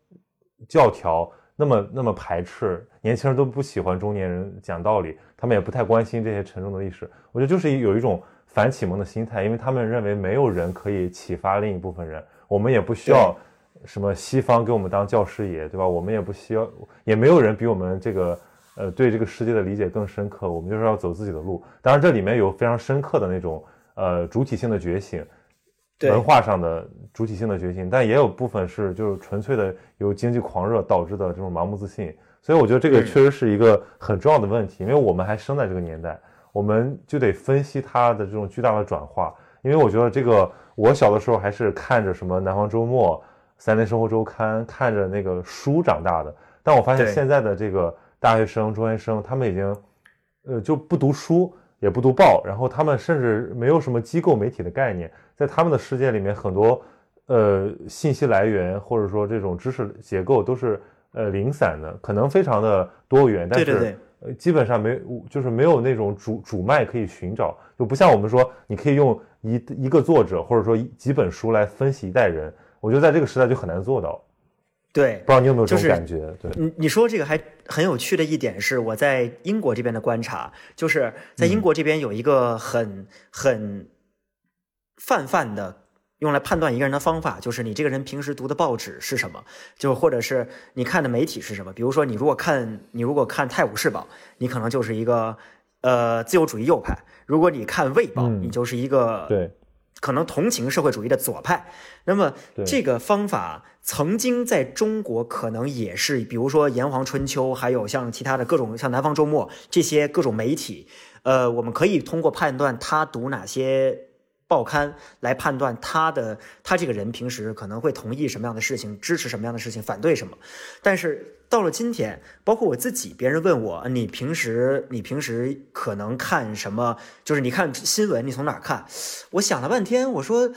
教条？那么那么排斥年轻人都不喜欢中年人讲道理，他们也不太关心这些沉重的历史。我觉得就是有一种反启蒙的心态，因为他们认为没有人可以启发另一部分人，我们也不需要什么西方给我们当教师爷，对吧？我们也不需要，也没有人比我们这个呃对这个世界的理解更深刻，我们就是要走自己的路。当然这里面有非常深刻的那种呃主体性的觉醒。文化上的主体性的觉醒，但也有部分是就是纯粹的由经济狂热导致的这种盲目自信，所以我觉得这个确实是一个很重要的问题，因为我们还生在这个年代，我们就得分析它的这种巨大的转化。因为我觉得这个我小的时候还是看着什么《南方周末》《三联生活周刊》，看着那个书长大的，但我发现现在的这个大学生、中学生，他们已经呃就不读书，也不读报，然后他们甚至没有什么机构媒体的概念。在他们的世界里面，很多呃信息来源或者说这种知识结构都是呃零散的，可能非常的多元，但是呃基本上没就是没有那种主主脉可以寻找，就不像我们说你可以用一一个作者或者说几本书来分析一代人，我觉得在这个时代就很难做到。对，不知道你有没有这种感觉？对，你你说这个还很有趣的一点是，我在英国这边的观察，就是在英国这边有一个很很。泛泛的用来判断一个人的方法，就是你这个人平时读的报纸是什么，就或者是你看的媒体是什么。比如说，你如果看你如果看《泰晤士报》，你可能就是一个呃自由主义右派；如果你看《卫报》，你就是一个对可能同情社会主义的左派。那么这个方法曾经在中国可能也是，比如说《炎黄春秋》，还有像其他的各种像《南方周末》这些各种媒体，呃，我们可以通过判断他读哪些。报刊来判断他的他这个人平时可能会同意什么样的事情，支持什么样的事情，反对什么。但是到了今天，包括我自己，别人问我，你平时你平时可能看什么？就是你看新闻，你从哪看？我想了半天，我说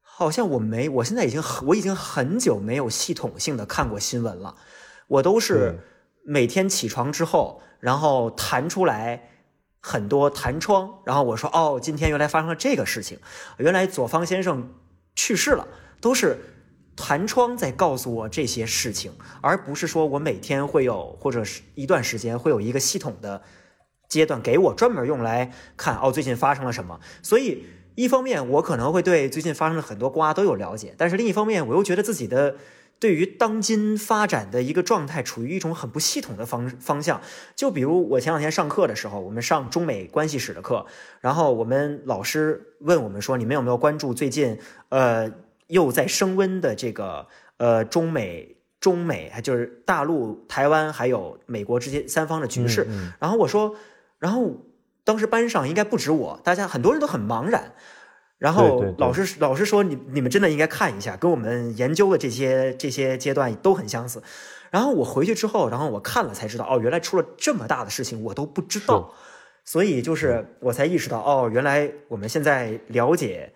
好像我没，我现在已经我已经很久没有系统性的看过新闻了。我都是每天起床之后，然后弹出来。很多弹窗，然后我说哦，今天原来发生了这个事情，原来左方先生去世了，都是弹窗在告诉我这些事情，而不是说我每天会有或者是一段时间会有一个系统的阶段给我专门用来看哦最近发生了什么。所以一方面我可能会对最近发生的很多瓜都有了解，但是另一方面我又觉得自己的对于当今发展的一个状态处于一种很不系统的方方向。就比如我前两天上课的时候，我们上中美关系史的课，然后我们老师问我们说，你们有没有关注最近呃？又在升温的这个呃中美中美，还就是大陆、台湾还有美国之间三方的局势。然后我说，然后当时班上应该不止我，大家很多人都很茫然。然后老师老师说，你你们真的应该看一下，跟我们研究的这些这些阶段都很相似。然后我回去之后，然后我看了才知道，哦，原来出了这么大的事情，我都不知道。所以就是我才意识到，哦，原来我们现在了解。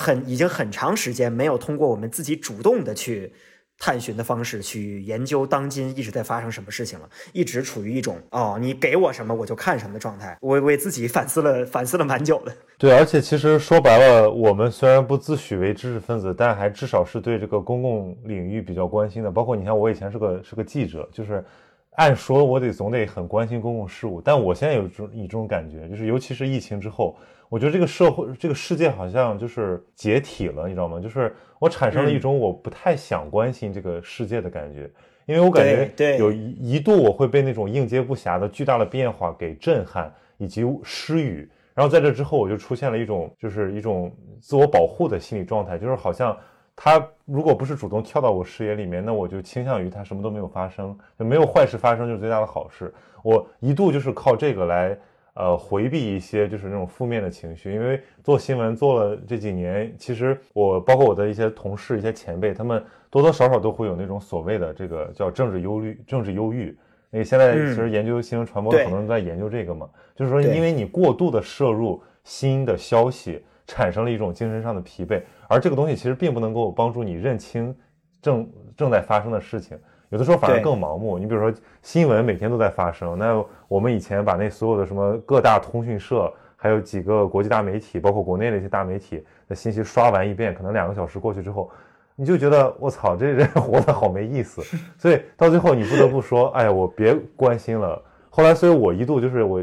很已经很长时间没有通过我们自己主动的去探寻的方式去研究当今一直在发生什么事情了，一直处于一种哦你给我什么我就看什么的状态。我为自己反思了 反思了蛮久的。对，而且其实说白了，我们虽然不自诩为知识分子，但还至少是对这个公共领域比较关心的。包括你看，我以前是个是个记者，就是按说我得总得很关心公共事务，但我现在有这种一种感觉，就是尤其是疫情之后。我觉得这个社会、这个世界好像就是解体了，你知道吗？就是我产生了一种我不太想关心这个世界的感觉，因为我感觉有一一度我会被那种应接不暇的巨大的变化给震撼以及失语，然后在这之后我就出现了一种就是一种自我保护的心理状态，就是好像他如果不是主动跳到我视野里面，那我就倾向于他什么都没有发生，就没有坏事发生就是最大的好事。我一度就是靠这个来。呃，回避一些就是那种负面的情绪，因为做新闻做了这几年，其实我包括我的一些同事、一些前辈，他们多多少少都会有那种所谓的这个叫政治忧虑、政治忧郁。那现在其实研究新闻传播的很多人在研究这个嘛，就是说因为你过度的摄入新的消息，产生了一种精神上的疲惫，而这个东西其实并不能够帮助你认清正正在发生的事情。有的时候反而更盲目。你比如说，新闻每天都在发生，那我们以前把那所有的什么各大通讯社，还有几个国际大媒体，包括国内的一些大媒体的信息刷完一遍，可能两个小时过去之后，你就觉得我操，这人 活得好没意思。所以到最后你不得不说，哎呀，我别关心了。后来，所以我一度就是我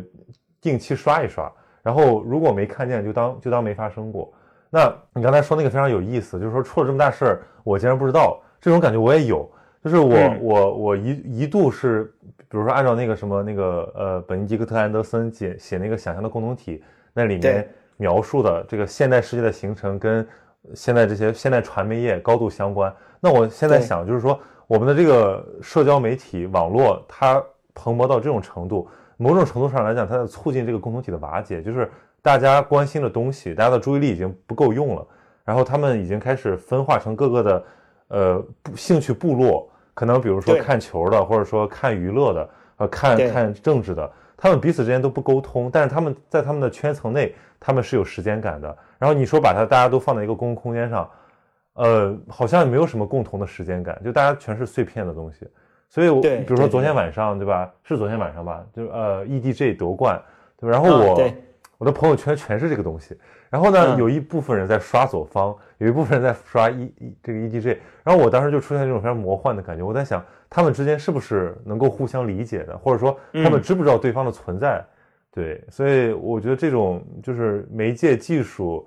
定期刷一刷，然后如果没看见，就当就当没发生过。那你刚才说那个非常有意思，就是说出了这么大事儿，我竟然不知道，这种感觉我也有。就是我我我一一度是，比如说按照那个什么那个呃本尼迪克特安德森写写那个想象的共同体那里面描述的这个现代世界的形成跟现在这些现代传媒业高度相关。那我现在想就是说我们的这个社交媒体网络它蓬勃到这种程度，某种程度上来讲，它在促进这个共同体的瓦解。就是大家关心的东西，大家的注意力已经不够用了，然后他们已经开始分化成各个的呃兴趣部落。可能比如说看球的，或者说看娱乐的，呃，看看政治的，他们彼此之间都不沟通，但是他们在他们的圈层内，他们是有时间感的。然后你说把它大家都放在一个公共空间上，呃，好像没有什么共同的时间感，就大家全是碎片的东西。所以，我比如说昨天晚上，对吧？是昨天晚上吧？就呃，EDG 夺冠，对吧？然后我我的朋友圈全是这个东西。然后呢，有一部分人在刷左方，有一部分人在刷 E 这个 EDG，然后我当时就出现这种非常魔幻的感觉。我在想，他们之间是不是能够互相理解的，或者说他们知不知道对方的存在？对，所以我觉得这种就是媒介技术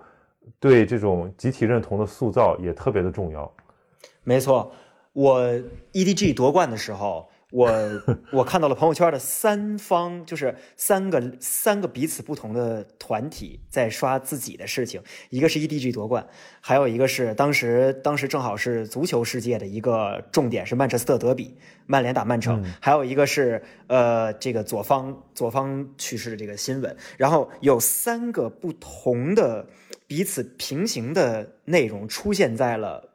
对这种集体认同的塑造也特别的重要。没错，我 EDG 夺冠的时候。我我看到了朋友圈的三方，就是三个三个彼此不同的团体在刷自己的事情。一个是 EDG 夺冠，还有一个是当时当时正好是足球世界的一个重点是曼彻斯特德比，曼联打曼城。还有一个是呃这个左方左方去世的这个新闻。然后有三个不同的彼此平行的内容出现在了。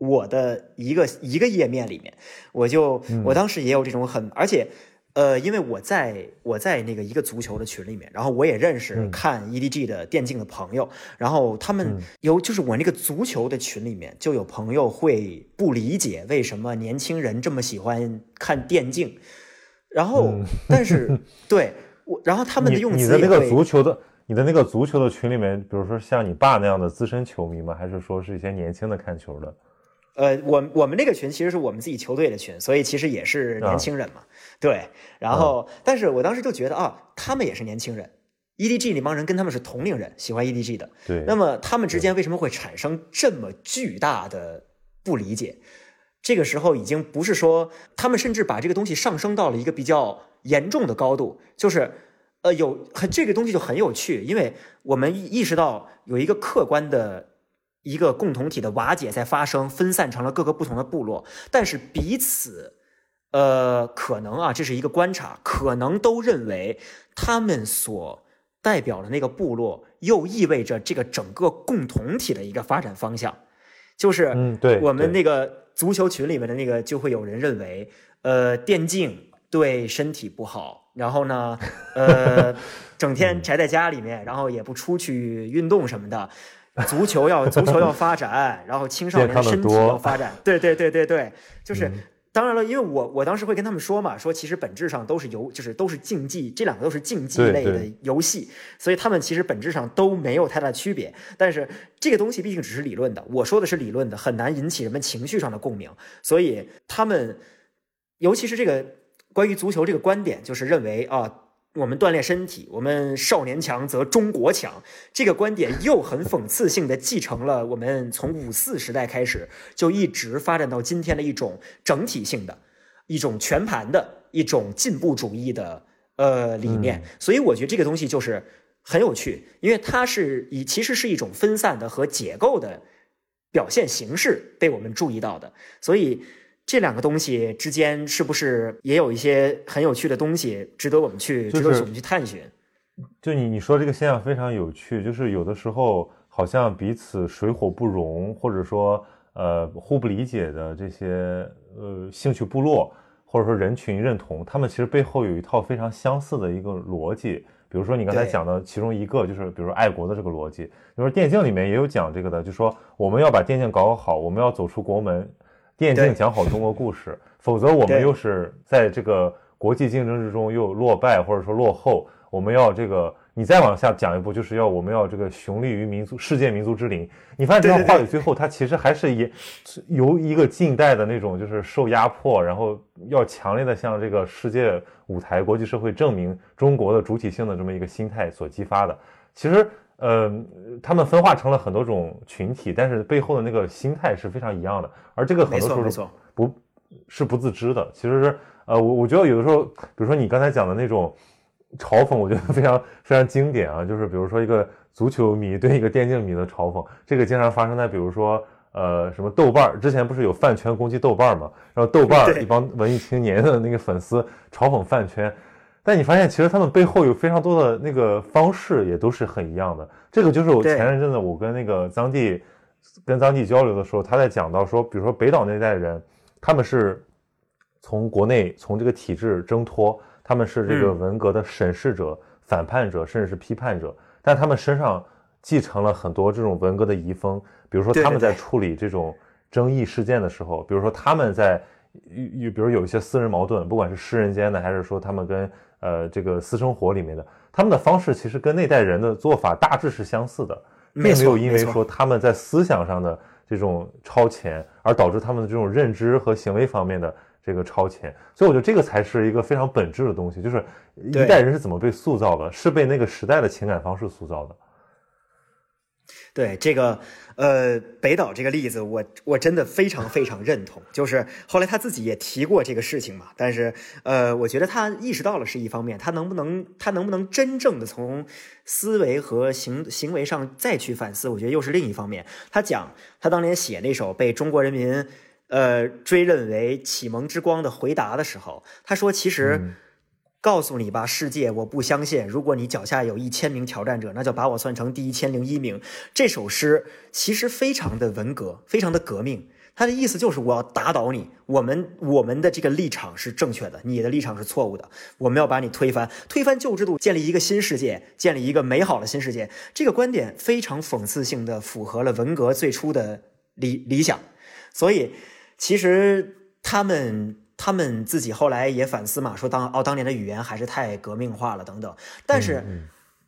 我的一个一个页面里面，我就我当时也有这种很，而且，呃，因为我在我在那个一个足球的群里面，然后我也认识看 EDG 的电竞的朋友，然后他们有就是我那个足球的群里面就有朋友会不理解为什么年轻人这么喜欢看电竞，然后但是 对我，然后他们的用词你的那个足球的你的那个足球的群里面，比如说像你爸那样的资深球迷吗？还是说是一些年轻的看球的？呃，我我们那个群其实是我们自己球队的群，所以其实也是年轻人嘛。对，然后，但是我当时就觉得啊，他们也是年轻人，EDG 那帮人跟他们是同龄人，喜欢 EDG 的。对，那么他们之间为什么会产生这么巨大的不理解？这个时候已经不是说他们甚至把这个东西上升到了一个比较严重的高度，就是呃，有很这个东西就很有趣，因为我们意识到有一个客观的。一个共同体的瓦解在发生，分散成了各个不同的部落，但是彼此，呃，可能啊，这是一个观察，可能都认为他们所代表的那个部落，又意味着这个整个共同体的一个发展方向，就是，嗯，对，我们那个足球群里面的那个，就会有人认为，呃，电竞对身体不好，然后呢，呃，整天宅在家里面，然后也不出去运动什么的。足球要足球要发展，然后青少年身体要发展，对对对对对，就是当然了，因为我我当时会跟他们说嘛，说其实本质上都是游，就是都是竞技，这两个都是竞技类的游戏，所以他们其实本质上都没有太大区别。但是这个东西毕竟只是理论的，我说的是理论的，很难引起人们情绪上的共鸣，所以他们尤其是这个关于足球这个观点，就是认为啊。我们锻炼身体，我们少年强则中国强。这个观点又很讽刺性的继承了我们从五四时代开始就一直发展到今天的一种整体性的、一种全盘的、一种进步主义的呃理念。所以我觉得这个东西就是很有趣，因为它是以其实是一种分散的和解构的表现形式被我们注意到的，所以。这两个东西之间是不是也有一些很有趣的东西，值得我们去值得我们去探寻？就你你说这个现象非常有趣，就是有的时候好像彼此水火不容，或者说呃互不理解的这些呃兴趣部落或者说人群认同，他们其实背后有一套非常相似的一个逻辑。比如说你刚才讲的其中一个，就是比如说爱国的这个逻辑，就是电竞里面也有讲这个的，就说我们要把电竞搞好，我们要走出国门。电竞讲好中国故事，否则我们又是在这个国际竞争之中又落败或者说落后。我们要这个，你再往下讲一步，就是要我们要这个雄立于民族世界民族之林。你发现这段话语最后，它其实还是以由一个近代的那种就是受压迫，然后要强烈的向这个世界舞台、国际社会证明中国的主体性的这么一个心态所激发的。其实。呃，他们分化成了很多种群体，但是背后的那个心态是非常一样的。而这个很多时候是不，是不自知的。其实是，呃，我我觉得有的时候，比如说你刚才讲的那种嘲讽，我觉得非常非常经典啊。就是比如说一个足球迷对一个电竞迷的嘲讽，这个经常发生在比如说呃什么豆瓣儿之前不是有饭圈攻击豆瓣儿嘛？然后豆瓣儿一帮文艺青年的那个粉丝嘲讽饭圈。但你发现，其实他们背后有非常多的那个方式，也都是很一样的。这个就是我前一阵子我跟那个臧地，跟臧地交流的时候，他在讲到说，比如说北岛那代人，他们是从国内从这个体制挣脱，他们是这个文革的审视者、反叛者，甚至是批判者，但他们身上继承了很多这种文革的遗风。比如说他们在处理这种争议事件的时候，比如说他们在有有，比如有一些私人矛盾，不管是诗人间的，还是说他们跟呃，这个私生活里面的他们的方式，其实跟那代人的做法大致是相似的，并没有因为说他们在思想上的这种超前，而导致他们的这种认知和行为方面的这个超前。所以我觉得这个才是一个非常本质的东西，就是一代人是怎么被塑造的，是被那个时代的情感方式塑造的。对这个，呃，北岛这个例子，我我真的非常非常认同。就是后来他自己也提过这个事情嘛，但是，呃，我觉得他意识到了是一方面，他能不能他能不能真正的从思维和行行为上再去反思，我觉得又是另一方面。他讲他当年写那首被中国人民呃追认为启蒙之光的回答的时候，他说其实。告诉你吧，世界，我不相信。如果你脚下有一千名挑战者，那就把我算成第一千零一名。这首诗其实非常的文革，非常的革命。他的意思就是我要打倒你。我们我们的这个立场是正确的，你的立场是错误的。我们要把你推翻，推翻旧制度，建立一个新世界，建立一个美好的新世界。这个观点非常讽刺性的符合了文革最初的理理想。所以，其实他们。他们自己后来也反思嘛，说当哦当年的语言还是太革命化了等等，但是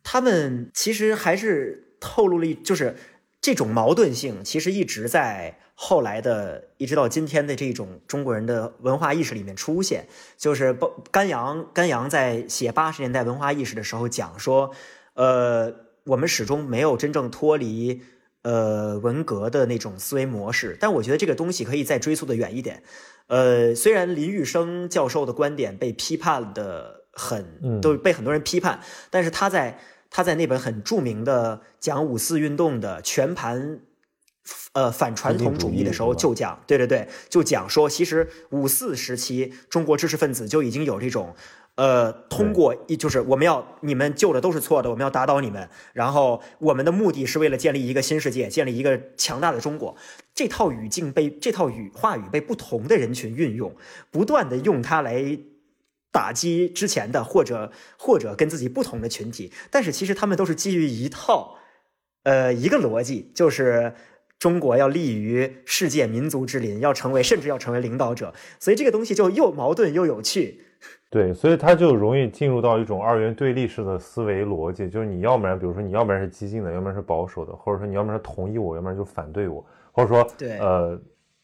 他们其实还是透露了，就是这种矛盾性其实一直在后来的一直到今天的这种中国人的文化意识里面出现。就是包甘阳甘阳在写八十年代文化意识的时候讲说，呃，我们始终没有真正脱离呃文革的那种思维模式。但我觉得这个东西可以再追溯的远一点。呃，虽然林玉生教授的观点被批判的很，都被很多人批判，但是他在。他在那本很著名的讲五四运动的全盘，呃反传统主义的时候，就讲，对对对，就讲说，其实五四时期中国知识分子就已经有这种，呃，通过一就是我们要你们旧的都是错的，我们要打倒你们，然后我们的目的是为了建立一个新世界，建立一个强大的中国。这套语境被这套语话语被不同的人群运用，不断的用它来。打击之前的，或者或者跟自己不同的群体，但是其实他们都是基于一套，呃，一个逻辑，就是中国要立于世界民族之林，要成为甚至要成为领导者，所以这个东西就又矛盾又有趣。对，所以他就容易进入到一种二元对立式的思维逻辑，就是你要不然，比如说你要不然是激进的，要不然是保守的，或者说你要不然是同意我，要不然就反对我，或者说对，呃，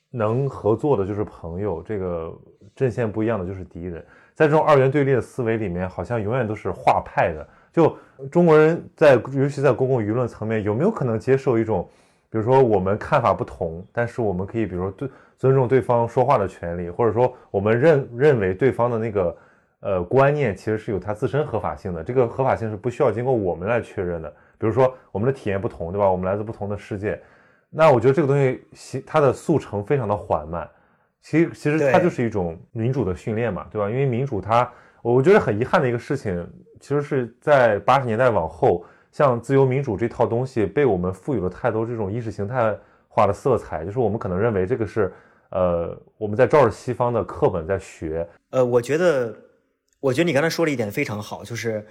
能合作的就是朋友，这个阵线不一样的就是敌人。在这种二元对立的思维里面，好像永远都是画派的。就中国人在，尤其在公共舆论层面，有没有可能接受一种，比如说我们看法不同，但是我们可以，比如说对尊重对方说话的权利，或者说我们认认为对方的那个呃观念其实是有它自身合法性的，这个合法性是不需要经过我们来确认的。比如说我们的体验不同，对吧？我们来自不同的世界，那我觉得这个东西它的速成非常的缓慢。其实，其实它就是一种民主的训练嘛，对吧？因为民主，它我觉得很遗憾的一个事情，其实是在八十年代往后，像自由民主这套东西被我们赋予了太多这种意识形态化的色彩，就是我们可能认为这个是，呃，我们在照着西方的课本在学。呃，我觉得，我觉得你刚才说了一点非常好，就是。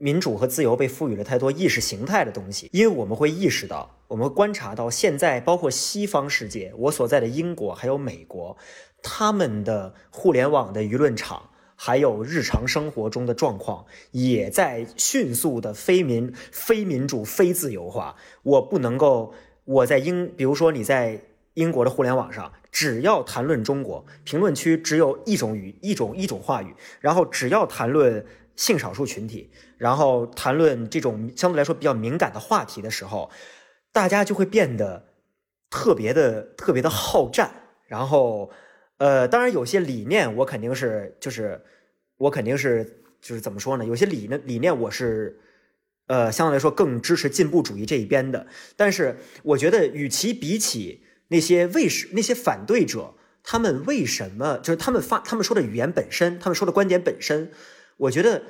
民主和自由被赋予了太多意识形态的东西，因为我们会意识到，我们观察到，现在包括西方世界，我所在的英国还有美国，他们的互联网的舆论场，还有日常生活中的状况，也在迅速的非民、非民主、非自由化。我不能够，我在英，比如说你在英国的互联网上，只要谈论中国，评论区只有一种语、一种一种话语，然后只要谈论。性少数群体，然后谈论这种相对来说比较敏感的话题的时候，大家就会变得特别的、特别的好战。然后，呃，当然有些理念我肯定是，就是我肯定是，就是怎么说呢？有些理念理念我是，呃，相对来说更支持进步主义这一边的。但是，我觉得与其比起那些为什那些反对者，他们为什么就是他们发他们说的语言本身，他们说的观点本身。我觉得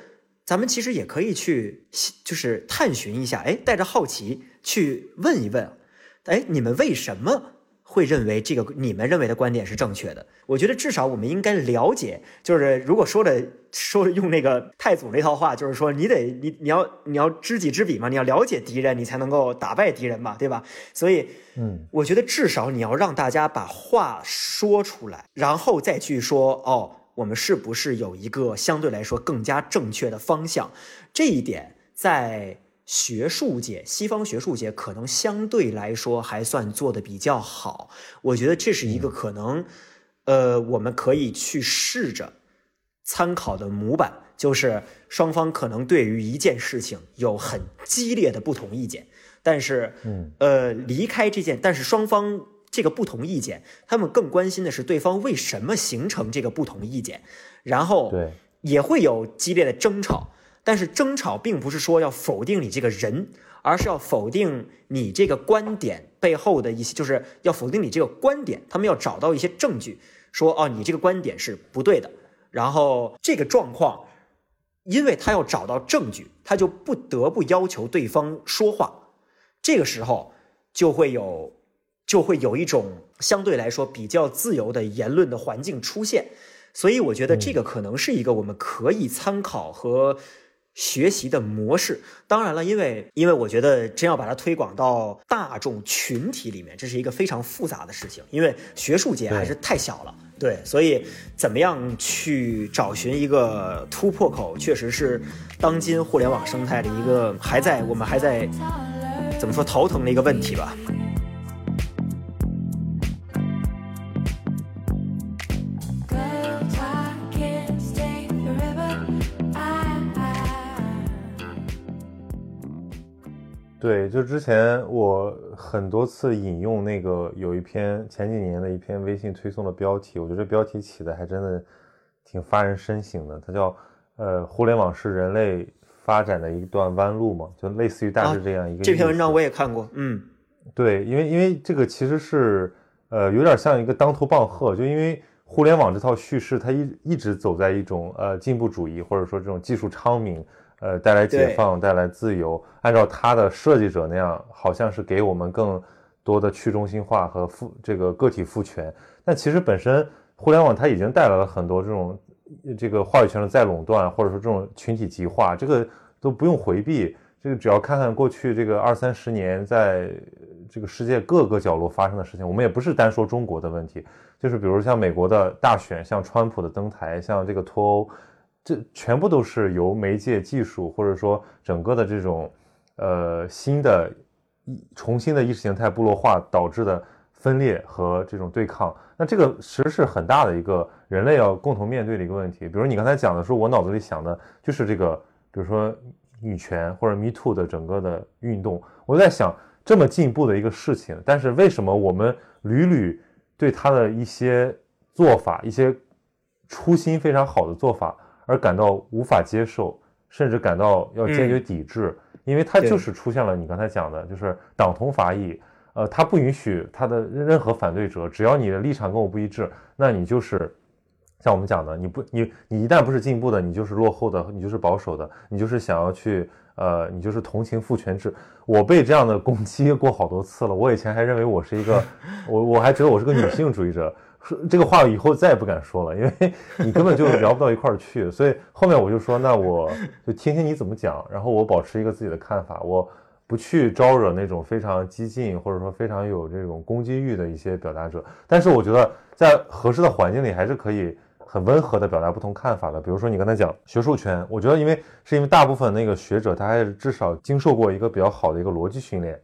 咱们其实也可以去，就是探寻一下，哎，带着好奇去问一问，哎，你们为什么会认为这个你们认为的观点是正确的？我觉得至少我们应该了解，就是如果说的说用那个太祖那套话，就是说你得你你要你要知己知彼嘛，你要了解敌人，你才能够打败敌人嘛，对吧？所以，嗯，我觉得至少你要让大家把话说出来，然后再去说哦。我们是不是有一个相对来说更加正确的方向？这一点在学术界，西方学术界可能相对来说还算做的比较好。我觉得这是一个可能，呃，我们可以去试着参考的模板，就是双方可能对于一件事情有很激烈的不同意见，但是，嗯，呃，离开这件，但是双方。这个不同意见，他们更关心的是对方为什么形成这个不同意见，然后对也会有激烈的争吵，但是争吵并不是说要否定你这个人，而是要否定你这个观点背后的一些，就是要否定你这个观点。他们要找到一些证据，说哦，你这个观点是不对的。然后这个状况，因为他要找到证据，他就不得不要求对方说话。这个时候就会有。就会有一种相对来说比较自由的言论的环境出现，所以我觉得这个可能是一个我们可以参考和学习的模式。当然了，因为因为我觉得真要把它推广到大众群体里面，这是一个非常复杂的事情，因为学术界还是太小了。对，所以怎么样去找寻一个突破口，确实是当今互联网生态的一个还在我们还在怎么说头疼的一个问题吧。对，就之前我很多次引用那个有一篇前几年的一篇微信推送的标题，我觉得标题起的还真的挺发人深省的。它叫呃，互联网是人类发展的一段弯路嘛，就类似于大致这样一个。这篇文章我也看过，嗯，对，因为因为这个其实是呃有点像一个当头棒喝，就因为互联网这套叙事，它一一直走在一种呃进步主义或者说这种技术昌明。呃，带来解放，带来自由。按照他的设计者那样，好像是给我们更多的去中心化和赋这个个体赋权。但其实本身互联网它已经带来了很多这种这个话语权的再垄断，或者说这种群体极化，这个都不用回避。这个只要看看过去这个二三十年，在这个世界各个角落发生的事情，我们也不是单说中国的问题，就是比如像美国的大选，像川普的登台，像这个脱欧。这全部都是由媒介技术，或者说整个的这种，呃，新的、重新的意识形态部落化导致的分裂和这种对抗。那这个其实是很大的一个人类要共同面对的一个问题。比如你刚才讲的说，我脑子里想的就是这个，比如说女权或者 Me Too 的整个的运动，我在想这么进步的一个事情，但是为什么我们屡屡对他的一些做法、一些初心非常好的做法？而感到无法接受，甚至感到要坚决抵制，因为它就是出现了你刚才讲的，就是党同伐异，呃，他不允许他的任何反对者，只要你的立场跟我不一致，那你就是像我们讲的，你不，你你一旦不是进步的，你就是落后的，你就是保守的，你就是想要去，呃，你就是同情父权制。我被这样的攻击过好多次了，我以前还认为我是一个，我我还觉得我是个女性主义者。说这个话以后再也不敢说了，因为你根本就聊不到一块儿去。所以后面我就说，那我就听听你怎么讲，然后我保持一个自己的看法，我不去招惹那种非常激进或者说非常有这种攻击欲的一些表达者。但是我觉得在合适的环境里，还是可以很温和的表达不同看法的。比如说你刚才讲学术圈，我觉得因为是因为大部分那个学者他还是至少经受过一个比较好的一个逻辑训练，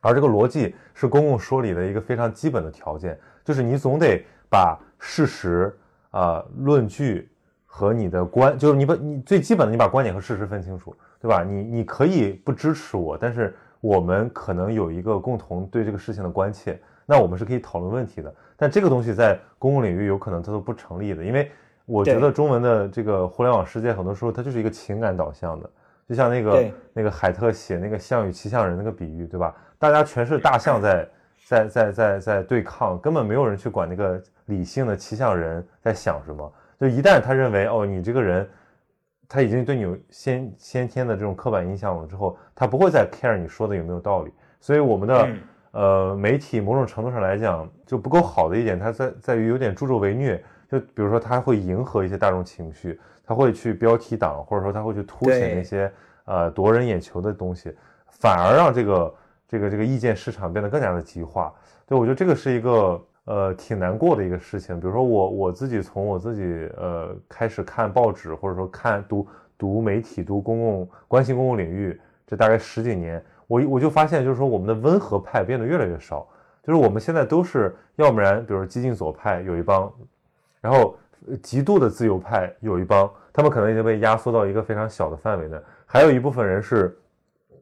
而这个逻辑是公共说理的一个非常基本的条件。就是你总得把事实啊、论据和你的观，就是你把你最基本的，你把观点和事实分清楚，对吧？你你可以不支持我，但是我们可能有一个共同对这个事情的关切，那我们是可以讨论问题的。但这个东西在公共领域有可能它都不成立的，因为我觉得中文的这个互联网世界很多时候它就是一个情感导向的，就像那个那个海特写那个项羽骑象人那个比喻，对吧？大家全是大象 在。在在在在对抗，根本没有人去管那个理性的骑象人在想什么。就一旦他认为哦，你这个人他已经对你有先先天的这种刻板印象了之后，他不会再 care 你说的有没有道理。所以我们的呃媒体某种程度上来讲就不够好的一点，它在在于有点助纣为虐。就比如说他会迎合一些大众情绪，他会去标题党，或者说他会去凸显那些呃夺人眼球的东西，反而让这个。这个这个意见市场变得更加的极化，对我觉得这个是一个呃挺难过的一个事情。比如说我我自己从我自己呃开始看报纸或者说看读读媒体读公共关心公共领域，这大概十几年，我我就发现就是说我们的温和派变得越来越少，就是我们现在都是要不然比如激进左派有一帮，然后极度的自由派有一帮，他们可能已经被压缩到一个非常小的范围内，还有一部分人是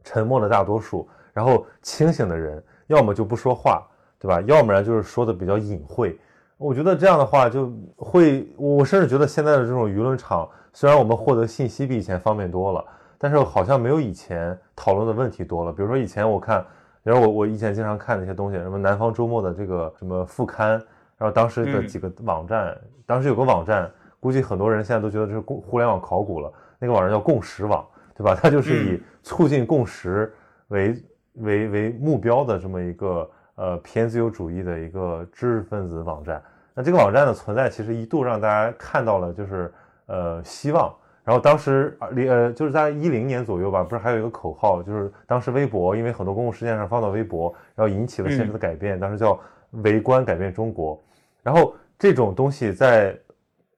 沉默的大多数。然后清醒的人，要么就不说话，对吧？要不然就是说的比较隐晦。我觉得这样的话就会，我甚至觉得现在的这种舆论场，虽然我们获得信息比以前方便多了，但是好像没有以前讨论的问题多了。比如说以前我看，比如我我以前经常看那些东西，什么南方周末的这个什么副刊，然后当时的几个网站，当时有个网站，估计很多人现在都觉得这是互互联网考古了。那个网站叫共识网，对吧？它就是以促进共识为。为为目标的这么一个呃偏自由主义的一个知识分子网站，那这个网站的存在其实一度让大家看到了就是呃希望。然后当时零呃就是在一零年左右吧，不是还有一个口号，就是当时微博因为很多公共事件上放到微博，然后引起了现实的改变，当时叫围观改变中国。然后这种东西在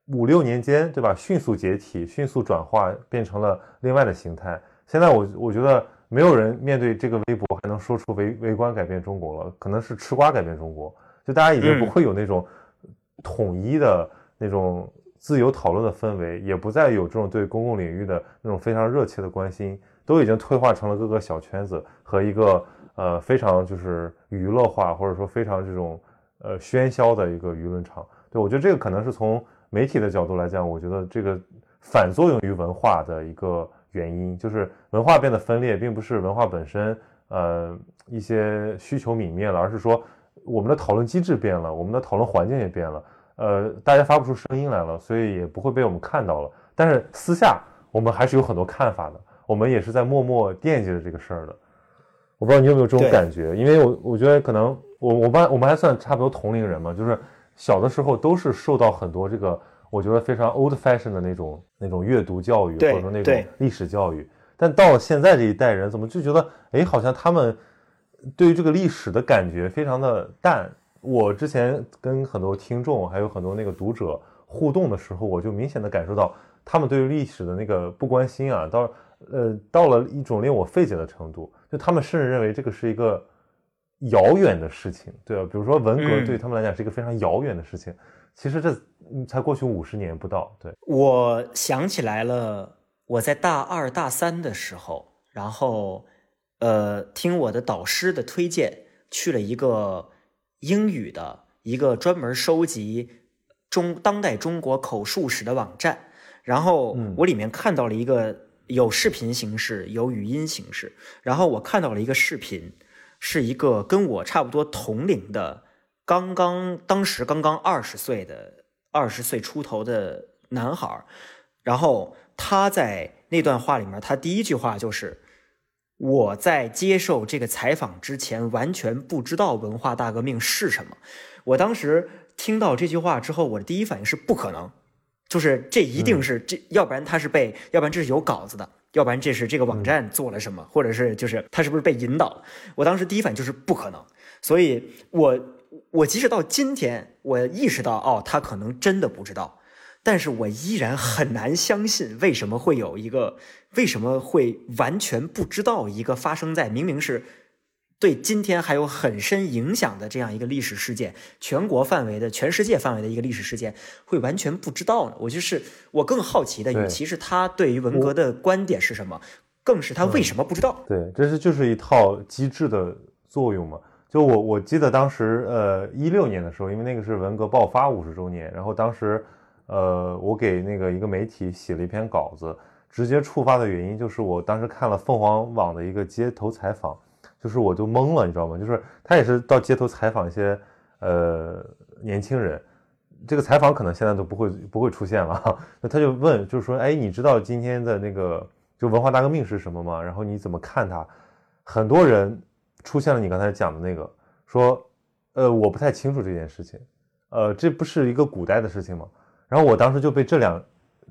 五六年间，对吧？迅速解体，迅速转化，变成了另外的形态。现在我我觉得。没有人面对这个微博还能说出“围围观改变中国”了，可能是吃瓜改变中国。就大家已经不会有那种统一的那种自由讨论的氛围，也不再有这种对公共领域的那种非常热切的关心，都已经退化成了各个小圈子和一个呃非常就是娱乐化或者说非常这种呃喧嚣的一个舆论场。对我觉得这个可能是从媒体的角度来讲，我觉得这个反作用于文化的一个原因，就是文化变得分裂，并不是文化本身呃一些需求泯灭了，而是说我们的讨论机制变了，我们的讨论环境也变了。呃，大家发不出声音来了，所以也不会被我们看到了。但是私下我们还是有很多看法的，我们也是在默默惦记着这个事儿的。我不知道你有没有这种感觉，因为我我觉得可能我我们我们还算差不多同龄人嘛，就是小的时候都是受到很多这个我觉得非常 old fashion 的那种那种阅读教育或者说那种历史教育，但到了现在这一代人，怎么就觉得哎，好像他们对于这个历史的感觉非常的淡。我之前跟很多听众，还有很多那个读者互动的时候，我就明显的感受到，他们对于历史的那个不关心啊，到呃到了一种令我费解的程度，就他们甚至认为这个是一个遥远的事情，对吧？比如说文革对他们来讲是一个非常遥远的事情，其实这才过去五十年不到。对我想起来了，我在大二大三的时候，然后呃听我的导师的推荐，去了一个。英语的一个专门收集中当代中国口述史的网站，然后我里面看到了一个有视频形式、有语音形式，然后我看到了一个视频，是一个跟我差不多同龄的，刚刚当时刚刚二十岁的二十岁出头的男孩，然后他在那段话里面，他第一句话就是。我在接受这个采访之前，完全不知道文化大革命是什么。我当时听到这句话之后，我的第一反应是不可能，就是这一定是这，要不然他是被，要不然这是有稿子的，要不然这是这个网站做了什么，或者是就是他是不是被引导我当时第一反应就是不可能，所以我我即使到今天，我意识到哦，他可能真的不知道。但是我依然很难相信，为什么会有一个，为什么会完全不知道一个发生在明明是对今天还有很深影响的这样一个历史事件，全国范围的、全世界范围的一个历史事件，会完全不知道呢？我就是我更好奇的，与其是他对于文革的观点是什么，更是他为什么不知道？对，这是就是一套机制的作用嘛。就我我记得当时，呃，一六年的时候，因为那个是文革爆发五十周年，然后当时。呃，我给那个一个媒体写了一篇稿子，直接触发的原因就是我当时看了凤凰网的一个街头采访，就是我就懵了，你知道吗？就是他也是到街头采访一些呃年轻人，这个采访可能现在都不会不会出现了，那他就问，就是说，哎，你知道今天的那个就文化大革命是什么吗？然后你怎么看它？很多人出现了你刚才讲的那个，说，呃，我不太清楚这件事情，呃，这不是一个古代的事情吗？然后我当时就被这两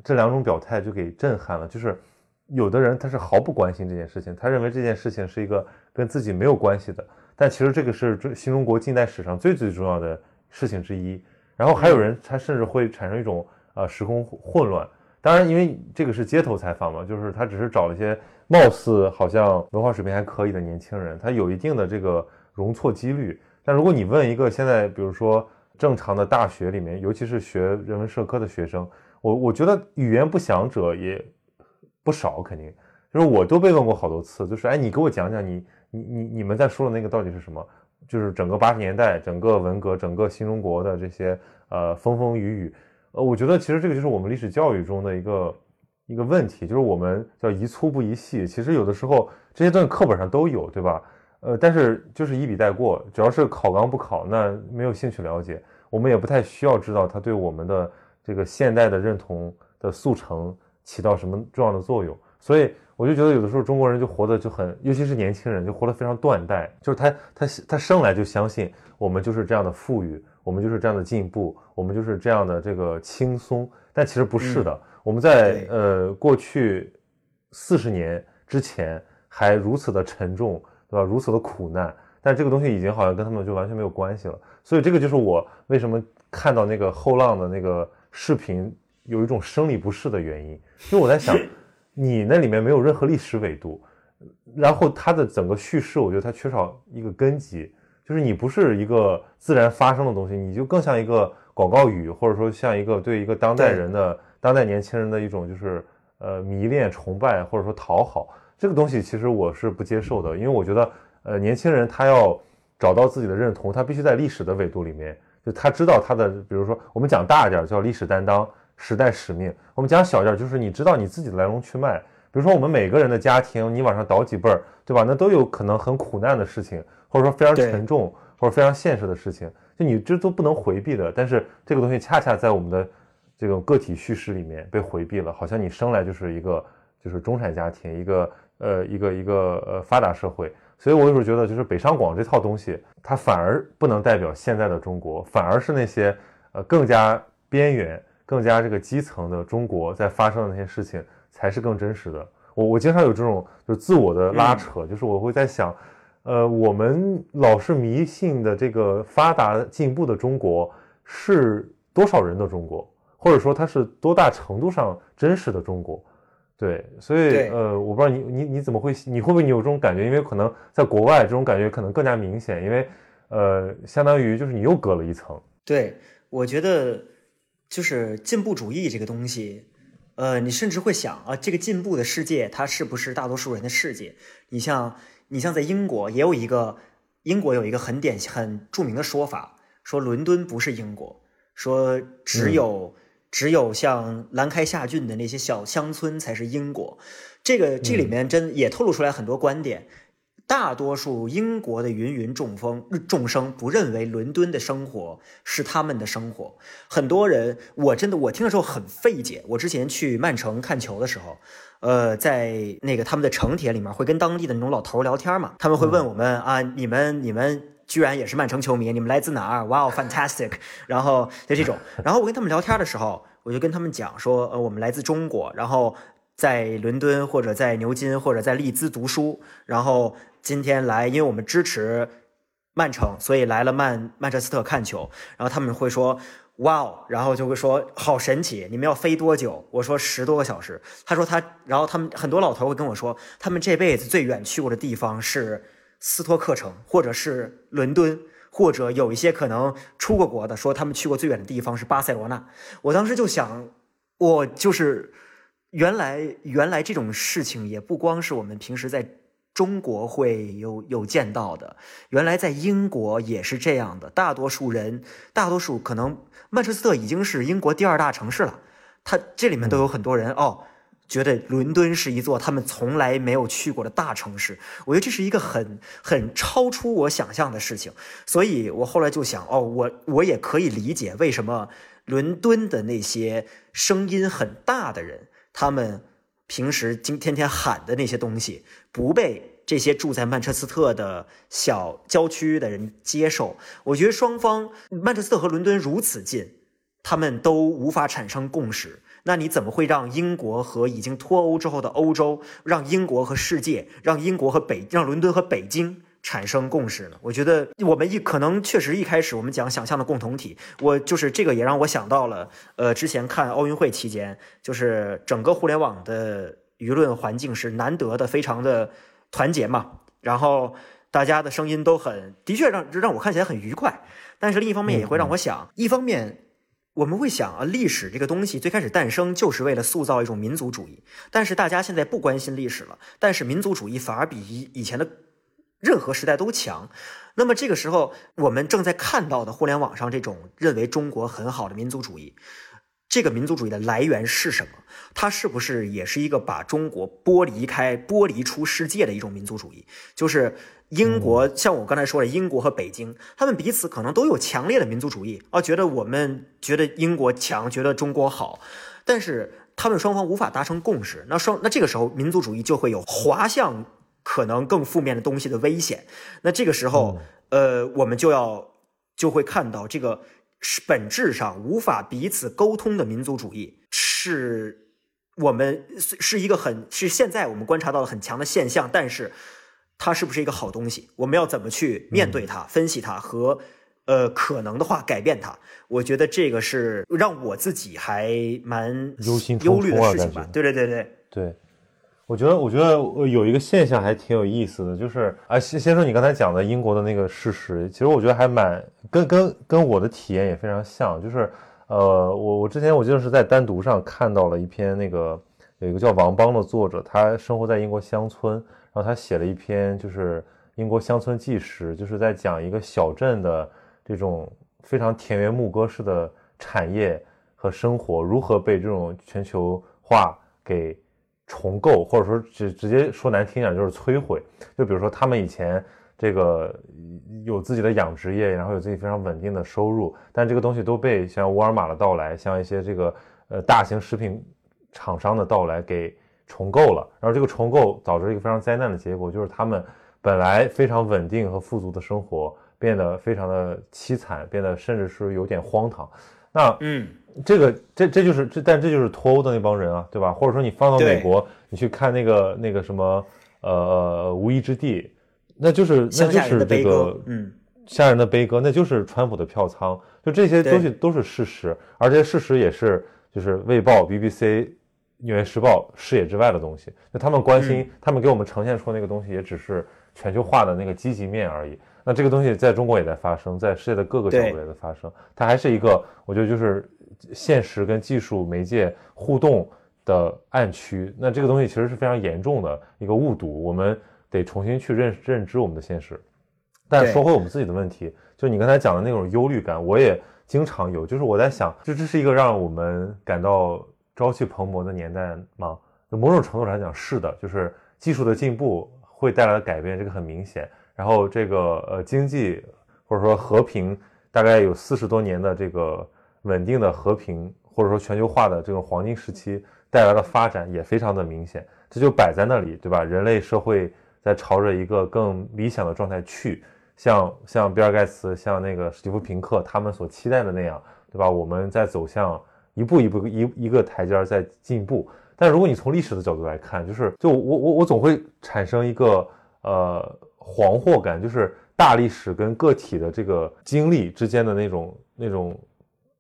这两种表态就给震撼了，就是有的人他是毫不关心这件事情，他认为这件事情是一个跟自己没有关系的，但其实这个是中新中国近代史上最最重要的事情之一。然后还有人他甚至会产生一种呃时空混乱。当然，因为这个是街头采访嘛，就是他只是找了一些貌似好像文化水平还可以的年轻人，他有一定的这个容错几率。但如果你问一个现在比如说。正常的大学里面，尤其是学人文社科的学生，我我觉得语言不详者也不少，肯定就是我都被问过好多次，就是哎，你给我讲讲你你你你们在说的那个到底是什么？就是整个八十年代，整个文革，整个新中国的这些呃风风雨雨，呃，我觉得其实这个就是我们历史教育中的一个一个问题，就是我们叫宜粗不宜细。其实有的时候这些东西课本上都有，对吧？呃，但是就是一笔带过，只要是考纲不考，那没有兴趣了解，我们也不太需要知道它对我们的这个现代的认同的速成起到什么重要的作用。所以我就觉得有的时候中国人就活得就很，尤其是年轻人就活得非常断代，就是他他他生来就相信我们就是这样的富裕，我们就是这样的进步，我们就是这样的这个轻松，但其实不是的。我们在呃过去四十年之前还如此的沉重。对吧？如此的苦难，但这个东西已经好像跟他们就完全没有关系了。所以这个就是我为什么看到那个后浪的那个视频有一种生理不适的原因。因为我在想，你那里面没有任何历史纬度，然后它的整个叙事，我觉得它缺少一个根基，就是你不是一个自然发生的东西，你就更像一个广告语，或者说像一个对一个当代人的当代年轻人的一种就是呃迷恋、崇拜，或者说讨好，这个东西其实我是不接受的，因为我觉得呃年轻人他要找到自己的认同，他必须在历史的维度里面，就他知道他的，比如说我们讲大一点叫历史担当、时代使命，我们讲小一点就是你知道你自己的来龙去脉。比如说我们每个人的家庭，你往上倒几辈儿，对吧？那都有可能很苦难的事情，或者说非常沉重或者非常现实的事情，就你这都不能回避的。但是这个东西恰恰在我们的这种个体叙事里面被回避了，好像你生来就是一个就是中产家庭，一个呃一个一个呃发达社会。所以我有时候觉得，就是北上广这套东西，它反而不能代表现在的中国，反而是那些呃更加边缘、更加这个基层的中国在发生的那些事情。才是更真实的。我我经常有这种就是自我的拉扯，就是我会在想，呃，我们老是迷信的这个发达进步的中国是多少人的中国，或者说它是多大程度上真实的中国？对，所以呃，我不知道你你你怎么会，你会不会你有这种感觉？因为可能在国外这种感觉可能更加明显，因为呃，相当于就是你又隔了一层。对，我觉得就是进步主义这个东西。呃，你甚至会想啊，这个进步的世界，它是不是大多数人的世界？你像，你像在英国也有一个，英国有一个很典型、很著名的说法，说伦敦不是英国，说只有只有像兰开夏郡的那些小乡村才是英国。这个这里面真也透露出来很多观点。大多数英国的芸芸众风众生不认为伦敦的生活是他们的生活。很多人，我真的我听的时候很费解。我之前去曼城看球的时候，呃，在那个他们的城铁里面会跟当地的那种老头聊天嘛，他们会问我们啊，你们你们居然也是曼城球迷？你们来自哪儿？哇哦，fantastic！然后就这种，然后我跟他们聊天的时候，我就跟他们讲说，呃，我们来自中国，然后在伦敦或者在牛津或者在利兹读书，然后。今天来，因为我们支持曼城，所以来了曼曼彻斯特看球。然后他们会说：“哇哦！”然后就会说：“好神奇！你们要飞多久？”我说：“十多个小时。”他说他，然后他们很多老头会跟我说，他们这辈子最远去过的地方是斯托克城，或者是伦敦，或者有一些可能出过国的，说他们去过最远的地方是巴塞罗那。我当时就想，我就是原来原来这种事情也不光是我们平时在。中国会有有见到的，原来在英国也是这样的。大多数人，大多数可能曼彻斯特已经是英国第二大城市了，他这里面都有很多人哦，觉得伦敦是一座他们从来没有去过的大城市。我觉得这是一个很很超出我想象的事情，所以我后来就想哦，我我也可以理解为什么伦敦的那些声音很大的人，他们。平时今天天喊的那些东西，不被这些住在曼彻斯特的小郊区的人接受。我觉得双方曼彻斯特和伦敦如此近，他们都无法产生共识。那你怎么会让英国和已经脱欧之后的欧洲，让英国和世界，让英国和北，让伦敦和北京？产生共识呢？我觉得我们一可能确实一开始我们讲想象的共同体，我就是这个也让我想到了，呃，之前看奥运会期间，就是整个互联网的舆论环境是难得的，非常的团结嘛，然后大家的声音都很，的确让让我看起来很愉快，但是另一方面也会让我想，一方面我们会想啊，历史这个东西最开始诞生就是为了塑造一种民族主义，但是大家现在不关心历史了，但是民族主义反而比以以前的。任何时代都强，那么这个时候我们正在看到的互联网上这种认为中国很好的民族主义，这个民族主义的来源是什么？它是不是也是一个把中国剥离开、剥离出世界的一种民族主义？就是英国，像我刚才说的，英国和北京，他们彼此可能都有强烈的民族主义啊，觉得我们觉得英国强，觉得中国好，但是他们双方无法达成共识，那双那这个时候民族主义就会有滑向。可能更负面的东西的危险，那这个时候，呃，我们就要就会看到这个是本质上无法彼此沟通的民族主义，是我们是一个很是现在我们观察到的很强的现象，但是它是不是一个好东西？我们要怎么去面对它、分析它和呃可能的话改变它？我觉得这个是让我自己还蛮忧心忧虑的事情吧。对对对对对。我觉得，我觉得有一个现象还挺有意思的，就是啊，先先说你刚才讲的英国的那个事实，其实我觉得还蛮跟跟跟我的体验也非常像，就是呃，我我之前我记得是在单独上看到了一篇那个有一个叫王邦的作者，他生活在英国乡村，然后他写了一篇就是英国乡村纪实，就是在讲一个小镇的这种非常田园牧歌式的产业和生活如何被这种全球化给。重构，或者说直直接说难听点就是摧毁。就比如说他们以前这个有自己的养殖业，然后有自己非常稳定的收入，但这个东西都被像沃尔玛的到来，像一些这个呃大型食品厂商的到来给重构了。然后这个重构导致一个非常灾难的结果，就是他们本来非常稳定和富足的生活变得非常的凄惨，变得甚至是有点荒唐。那嗯。这个这这就是这，但这就是脱欧的那帮人啊，对吧？或者说你放到美国，你去看那个那个什么呃无依之地，那就是那就是这个嗯吓人的悲歌，那就是川普的票仓，就这些东西都是事实，而且事实也是就是《卫报》、BBC、《纽约时报》视野之外的东西。那他们关心，他们给我们呈现出那个东西，也只是全球化的那个积极面而已。那这个东西在中国也在发生，在世界的各个角落也在发生，它还是一个，我觉得就是。现实跟技术媒介互动的暗区，那这个东西其实是非常严重的一个误读，我们得重新去认认知我们的现实。但说回我们自己的问题，就你刚才讲的那种忧虑感，我也经常有。就是我在想，这这是一个让我们感到朝气蓬勃的年代吗？某种程度来讲是的，就是技术的进步会带来的改变，这个很明显。然后这个呃经济或者说和平，大概有四十多年的这个。稳定的和平，或者说全球化的这种黄金时期带来的发展也非常的明显，这就摆在那里，对吧？人类社会在朝着一个更理想的状态去，像像比尔盖茨、像那个史蒂夫平克他们所期待的那样，对吧？我们在走向一步一步一一个台阶在进步。但如果你从历史的角度来看，就是就我我我总会产生一个呃惶惑感，就是大历史跟个体的这个经历之间的那种那种。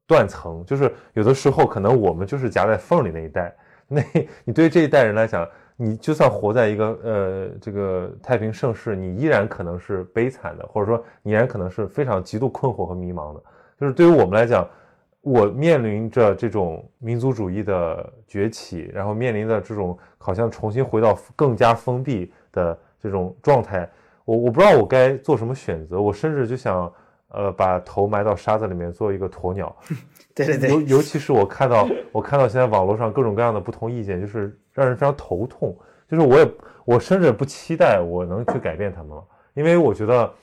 断层就是有的时候可能我们就是夹在缝里那一代，那你对这一代人来讲，你就算活在一个呃这个太平盛世，你依然可能是悲惨的，或者说你依然可能是非常极度困惑和迷茫的。就是对于我们来讲，我面临着这种民族主义的崛起，然后面临着这种好像重新回到更加封闭的这种状态，我我不知道我该做什么选择，我甚至就想。呃，把头埋到沙子里面做一个鸵鸟，对对对。尤尤其是我看到，我看到现在网络上各种各样的不同意见，就是让人非常头痛。就是我也，我甚至不期待我能去改变他们了，因为我觉得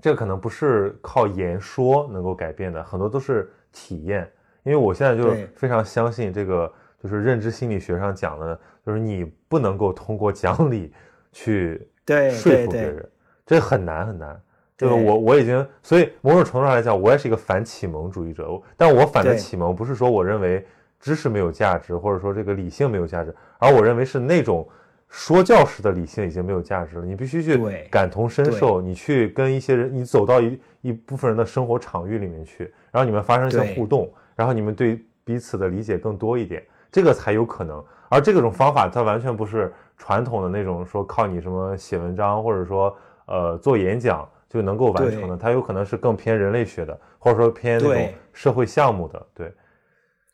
这个可能不是靠言说能够改变的，很多都是体验。因为我现在就非常相信这个，就是认知心理学上讲的，就是你不能够通过讲理去说服别人，这很难很难。这个我我已经，所以某种程度上来讲，我也是一个反启蒙主义者。但我反的启蒙不是说我认为知识没有价值，或者说这个理性没有价值，而我认为是那种说教式的理性已经没有价值了。你必须去感同身受，你去跟一些人，你走到一一部分人的生活场域里面去，然后你们发生一些互动，然后你们对彼此的理解更多一点，这个才有可能。而这个种方法它完全不是传统的那种说靠你什么写文章，或者说呃做演讲。就能够完成的，它有可能是更偏人类学的，或者说偏那种社会项目的。对，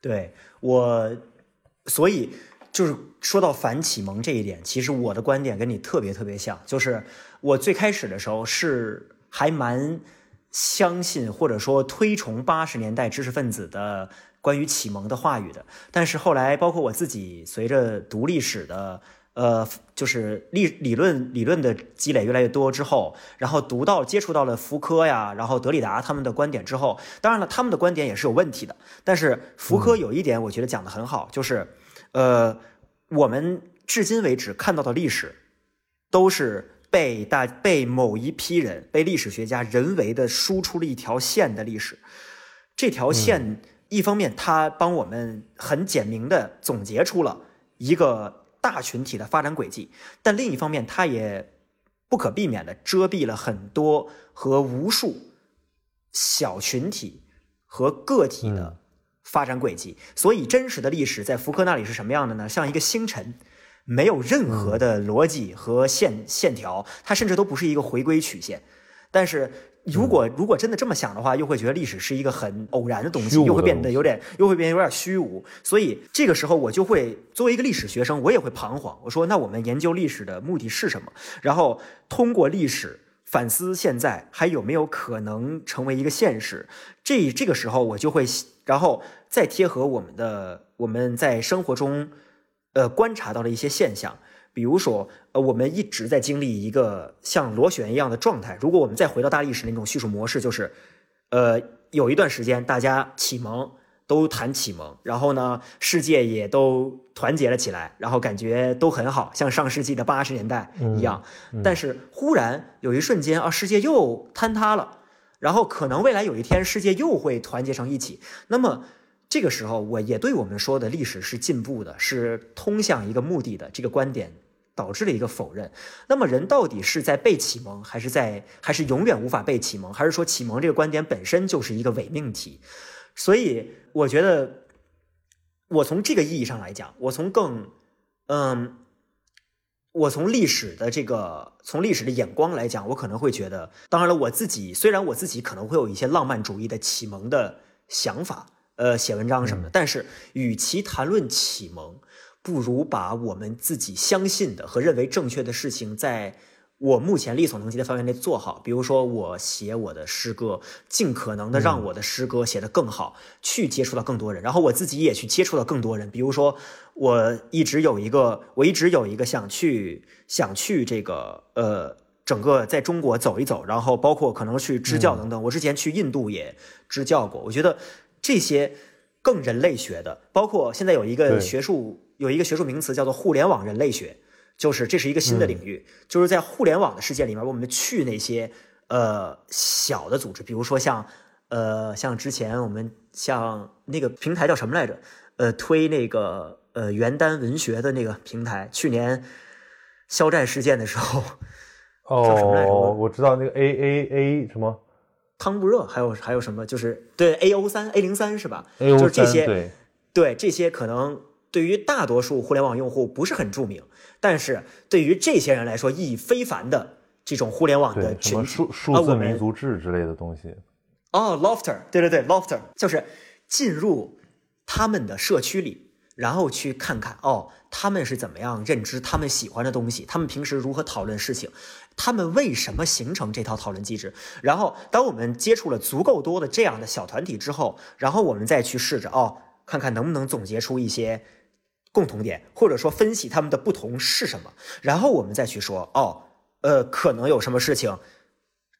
对我，所以就是说到反启蒙这一点，其实我的观点跟你特别特别像，就是我最开始的时候是还蛮相信或者说推崇八十年代知识分子的关于启蒙的话语的，但是后来包括我自己随着读历史的。呃，就是理理论理论的积累越来越多之后，然后读到接触到了福柯呀，然后德里达他们的观点之后，当然了，他们的观点也是有问题的。但是福柯有一点我觉得讲的很好，就是，呃，我们至今为止看到的历史，都是被大被某一批人被历史学家人为的输出了一条线的历史。这条线一方面它帮我们很简明的总结出了一个。大群体的发展轨迹，但另一方面，它也不可避免的遮蔽了很多和无数小群体和个体的发展轨迹。所以，真实的历史在福柯那里是什么样的呢？像一个星辰，没有任何的逻辑和线线条，它甚至都不是一个回归曲线。但是如果如果真的这么想的话，又会觉得历史是一个很偶然的东西，又会变得有点又会变得有点虚无。所以这个时候我就会作为一个历史学生，我也会彷徨。我说，那我们研究历史的目的是什么？然后通过历史反思现在还有没有可能成为一个现实？这这个时候我就会，然后再贴合我们的我们在生活中。呃，观察到的一些现象，比如说，呃，我们一直在经历一个像螺旋一样的状态。如果我们再回到大历史那种叙述模式，就是，呃，有一段时间大家启蒙都谈启蒙，然后呢，世界也都团结了起来，然后感觉都很好，像上世纪的八十年代一样。但是忽然有一瞬间啊，世界又坍塌了，然后可能未来有一天世界又会团结成一起。那么。这个时候，我也对我们说的历史是进步的，是通向一个目的的这个观点导致了一个否认。那么，人到底是在被启蒙，还是在，还是永远无法被启蒙，还是说启蒙这个观点本身就是一个伪命题？所以，我觉得，我从这个意义上来讲，我从更，嗯，我从历史的这个，从历史的眼光来讲，我可能会觉得，当然了，我自己虽然我自己可能会有一些浪漫主义的启蒙的想法。呃，写文章什么的，但是与其谈论启蒙，不如把我们自己相信的和认为正确的事情，在我目前力所能及的范围内做好。比如说，我写我的诗歌，尽可能的让我的诗歌写得更好，去接触到更多人，然后我自己也去接触到更多人。比如说，我一直有一个，我一直有一个想去想去这个呃，整个在中国走一走，然后包括可能去支教等等。我之前去印度也支教过，我觉得。这些更人类学的，包括现在有一个学术有一个学术名词叫做互联网人类学，就是这是一个新的领域，就是在互联网的世界里面，我们去那些呃小的组织，比如说像呃像之前我们像那个平台叫什么来着？呃，推那个呃原单文学的那个平台，去年肖战事件的时候，哦，我知道那个 A A A 什么。汤布热，还有还有什么？就是对 A O 三 A 零三是吧？A O 就是这些，对对这些可能对于大多数互联网用户不是很著名，但是对于这些人来说意义非凡的这种互联网的群体数数字民族志之类的东西。哦，Lofter，对对对，Lofter 就是进入他们的社区里。然后去看看哦，他们是怎么样认知他们喜欢的东西，他们平时如何讨论事情，他们为什么形成这套讨论机制？然后，当我们接触了足够多的这样的小团体之后，然后我们再去试着哦，看看能不能总结出一些共同点，或者说分析他们的不同是什么，然后我们再去说哦，呃，可能有什么事情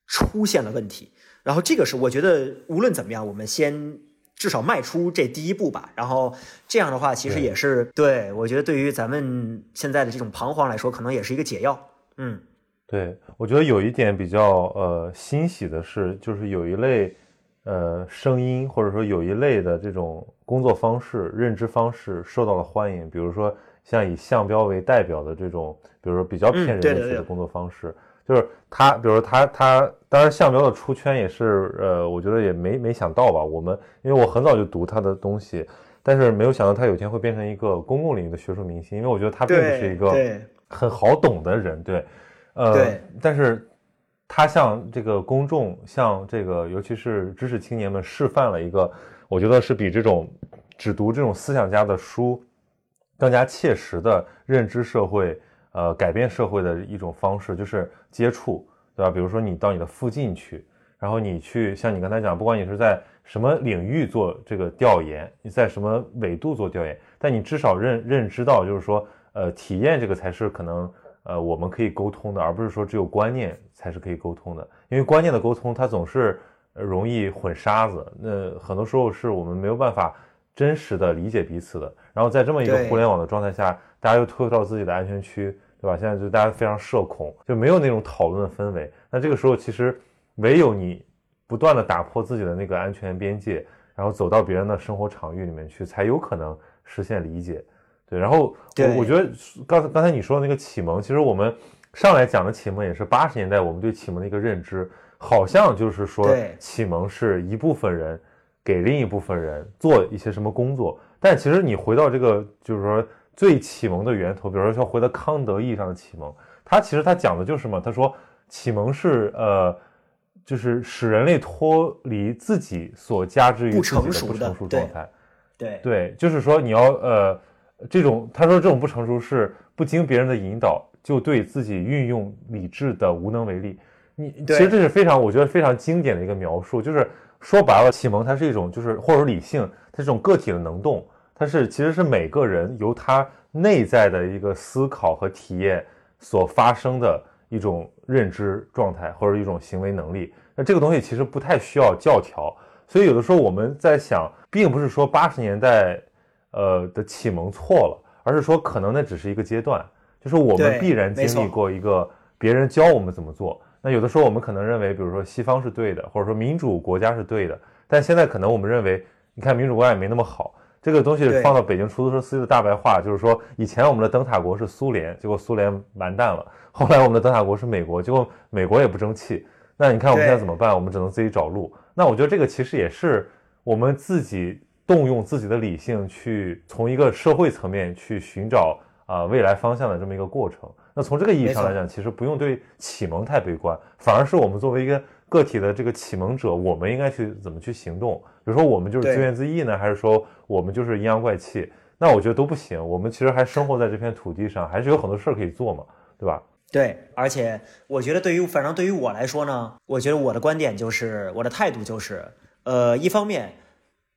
出现了问题。然后这个是我觉得无论怎么样，我们先。至少迈出这第一步吧，然后这样的话，其实也是对我觉得对于咱们现在的这种彷徨来说，可能也是一个解药。嗯，对我觉得有一点比较呃欣喜的是，就是有一类呃声音或者说有一类的这种工作方式、认知方式受到了欢迎，比如说像以项标为代表的这种，比如说比较骗人类学的工作方式。就是他，比如说他他，当然项标的出圈也是，呃，我觉得也没没想到吧。我们因为我很早就读他的东西，但是没有想到他有一天会变成一个公共领域的学术明星。因为我觉得他并不是一个很好懂的人，对，呃，但是他向这个公众，向这个尤其是知识青年们示范了一个，我觉得是比这种只读这种思想家的书更加切实的认知社会。呃，改变社会的一种方式就是接触，对吧？比如说你到你的附近去，然后你去像你刚才讲，不管你是在什么领域做这个调研，你在什么纬度做调研，但你至少认认知到，就是说，呃，体验这个才是可能，呃，我们可以沟通的，而不是说只有观念才是可以沟通的。因为观念的沟通，它总是容易混沙子，那很多时候是我们没有办法真实的理解彼此的。然后在这么一个互联网的状态下。大家又退回到自己的安全区，对吧？现在就大家非常社恐，就没有那种讨论的氛围。那这个时候，其实唯有你不断的打破自己的那个安全边界，然后走到别人的生活场域里面去，才有可能实现理解。对，然后我我觉得刚才刚才你说的那个启蒙，其实我们上来讲的启蒙也是八十年代我们对启蒙的一个认知，好像就是说启蒙是一部分人给另一部分人做一些什么工作，但其实你回到这个就是说。最启蒙的源头，比如说像回到康德意义上的启蒙，他其实他讲的就是什么？他说启蒙是呃，就是使人类脱离自己所加之于自己的不成熟状态。对对，就是说你要呃，这种他说这种不成熟是不经别人的引导就对自己运用理智的无能为力。你其实这是非常我觉得非常经典的一个描述，就是说白了，启蒙它是一种就是或者说理性，它是种个体的能动。它是其实是每个人由他内在的一个思考和体验所发生的一种认知状态或者一种行为能力。那这个东西其实不太需要教条，所以有的时候我们在想，并不是说八十年代呃的启蒙错了，而是说可能那只是一个阶段，就是我们必然经历过一个别人教我们怎么做。那有的时候我们可能认为，比如说西方是对的，或者说民主国家是对的，但现在可能我们认为，你看民主国家也没那么好。这个东西放到北京出租车司机的大白话，就是说，以前我们的灯塔国是苏联，结果苏联完蛋了；后来我们的灯塔国是美国，结果美国也不争气。那你看我们现在怎么办？我们只能自己找路。那我觉得这个其实也是我们自己动用自己的理性去从一个社会层面去寻找啊未来方向的这么一个过程。那从这个意义上来讲，其实不用对启蒙太悲观，反而是我们作为一个。个体的这个启蒙者，我们应该去怎么去行动？比如说，我们就是自怨自艾呢，还是说我们就是阴阳怪气？那我觉得都不行。我们其实还生活在这片土地上，还是有很多事儿可以做嘛，对吧？对，而且我觉得对于反正对于我来说呢，我觉得我的观点就是，我的态度就是，呃，一方面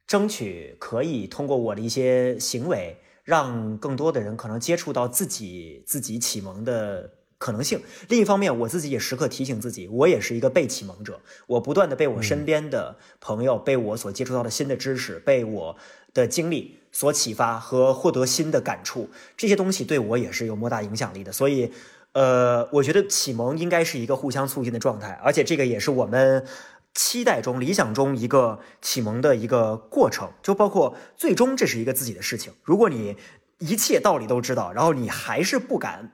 争取可以通过我的一些行为，让更多的人可能接触到自己自己启蒙的。可能性。另一方面，我自己也时刻提醒自己，我也是一个被启蒙者。我不断的被我身边的朋友、被我所接触到的新的知识、被我的经历所启发和获得新的感触，这些东西对我也是有莫大影响力的。所以，呃，我觉得启蒙应该是一个互相促进的状态，而且这个也是我们期待中、理想中一个启蒙的一个过程。就包括最终这是一个自己的事情。如果你一切道理都知道，然后你还是不敢。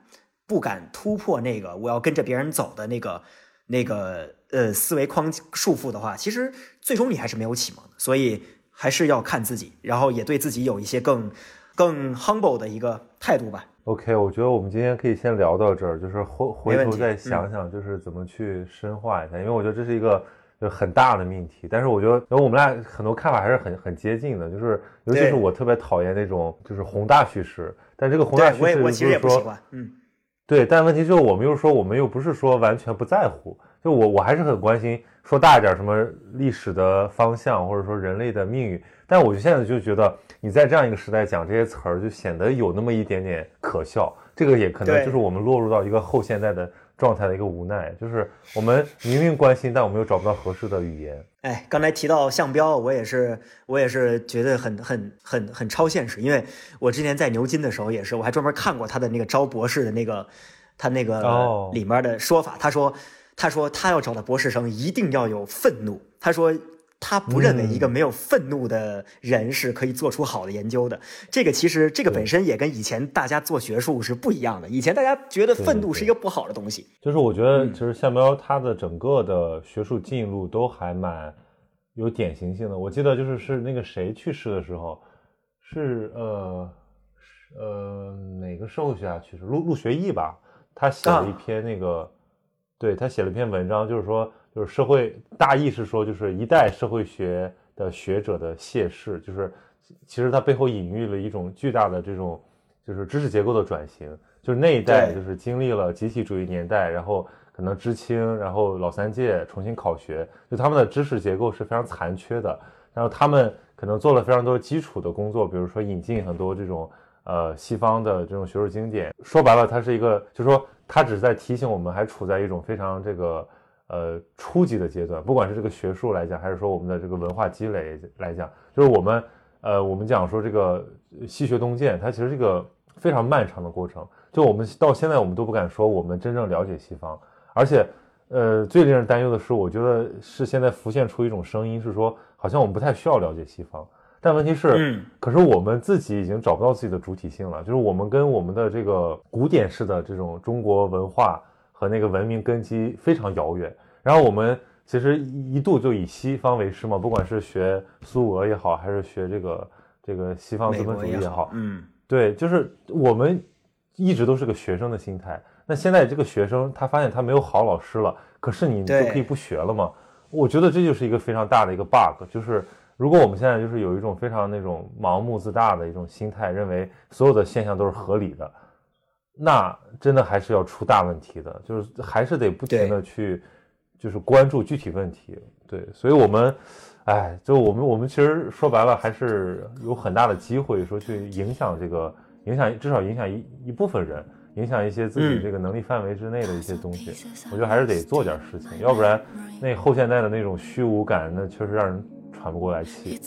不敢突破那个我要跟着别人走的那个那个呃思维框束缚的话，其实最终你还是没有启蒙的。所以还是要看自己，然后也对自己有一些更更 humble 的一个态度吧。OK，我觉得我们今天可以先聊到这儿，就是回回头再想想，就是怎么去深化一下，因为我觉得这是一个就很大的命题。但是我觉得，我们俩很多看法还是很很接近的，就是尤其是我特别讨厌那种就是宏大叙事，但这个宏大叙事不是说嗯。对，但问题就是我们又说，我们又不是说完全不在乎。就我，我还是很关心，说大一点，什么历史的方向，或者说人类的命运。但我就现在就觉得，你在这样一个时代讲这些词儿，就显得有那么一点点可笑。这个也可能就是我们落入到一个后现代的。状态的一个无奈，就是我们明明关心，但我们又找不到合适的语言。哎，刚才提到项标，我也是，我也是觉得很很很很超现实，因为我之前在牛津的时候也是，我还专门看过他的那个招博士的那个，他那个里面的说法，他说，他说他要找的博士生一定要有愤怒，他说。他不认为一个没有愤怒的人是可以做出好的研究的。这个其实这个本身也跟以前大家做学术是不一样的。以前大家觉得愤怒是一个不好的东西。就是我觉得，其实夏喵他的整个的学术进路都还蛮有典型性的。我记得就是是那个谁去世的时候，是呃呃哪个社会学家去世？陆陆学义吧？他写了一篇那个，对他写了一篇文章，就是说。就是社会大意是说，就是一代社会学的学者的谢世，就是其实它背后隐喻了一种巨大的这种就是知识结构的转型，就是那一代就是经历了集体主义年代，然后可能知青，然后老三届重新考学，就他们的知识结构是非常残缺的，然后他们可能做了非常多基础的工作，比如说引进很多这种呃西方的这种学术经典，说白了，它是一个，就是说它只是在提醒我们还处在一种非常这个。呃，初级的阶段，不管是这个学术来讲，还是说我们的这个文化积累来讲，就是我们，呃，我们讲说这个西学东渐，它其实是一个非常漫长的过程。就我们到现在，我们都不敢说我们真正了解西方，而且，呃，最令人担忧的是，我觉得是现在浮现出一种声音，是说好像我们不太需要了解西方。但问题是，嗯，可是我们自己已经找不到自己的主体性了，就是我们跟我们的这个古典式的这种中国文化。和那个文明根基非常遥远，然后我们其实一度就以西方为师嘛，不管是学苏俄也好，还是学这个这个西方资本主义也好，嗯，对，就是我们一直都是个学生的心态。那现在这个学生他发现他没有好老师了，可是你就可以不学了吗？我觉得这就是一个非常大的一个 bug，就是如果我们现在就是有一种非常那种盲目自大的一种心态，认为所有的现象都是合理的，那真的还是要出大问题的，就是还是得不停的去就是关注具体问题。对，所以我们，哎，就我们我们其实说白了还是有很大的机会说去影响这个影响至少影响一一部分人。影响一些自己这个能力范围之内的一些东西，我觉得还是得做点事情，要不然那后现代的那种虚无感，那确实让人喘不过来气。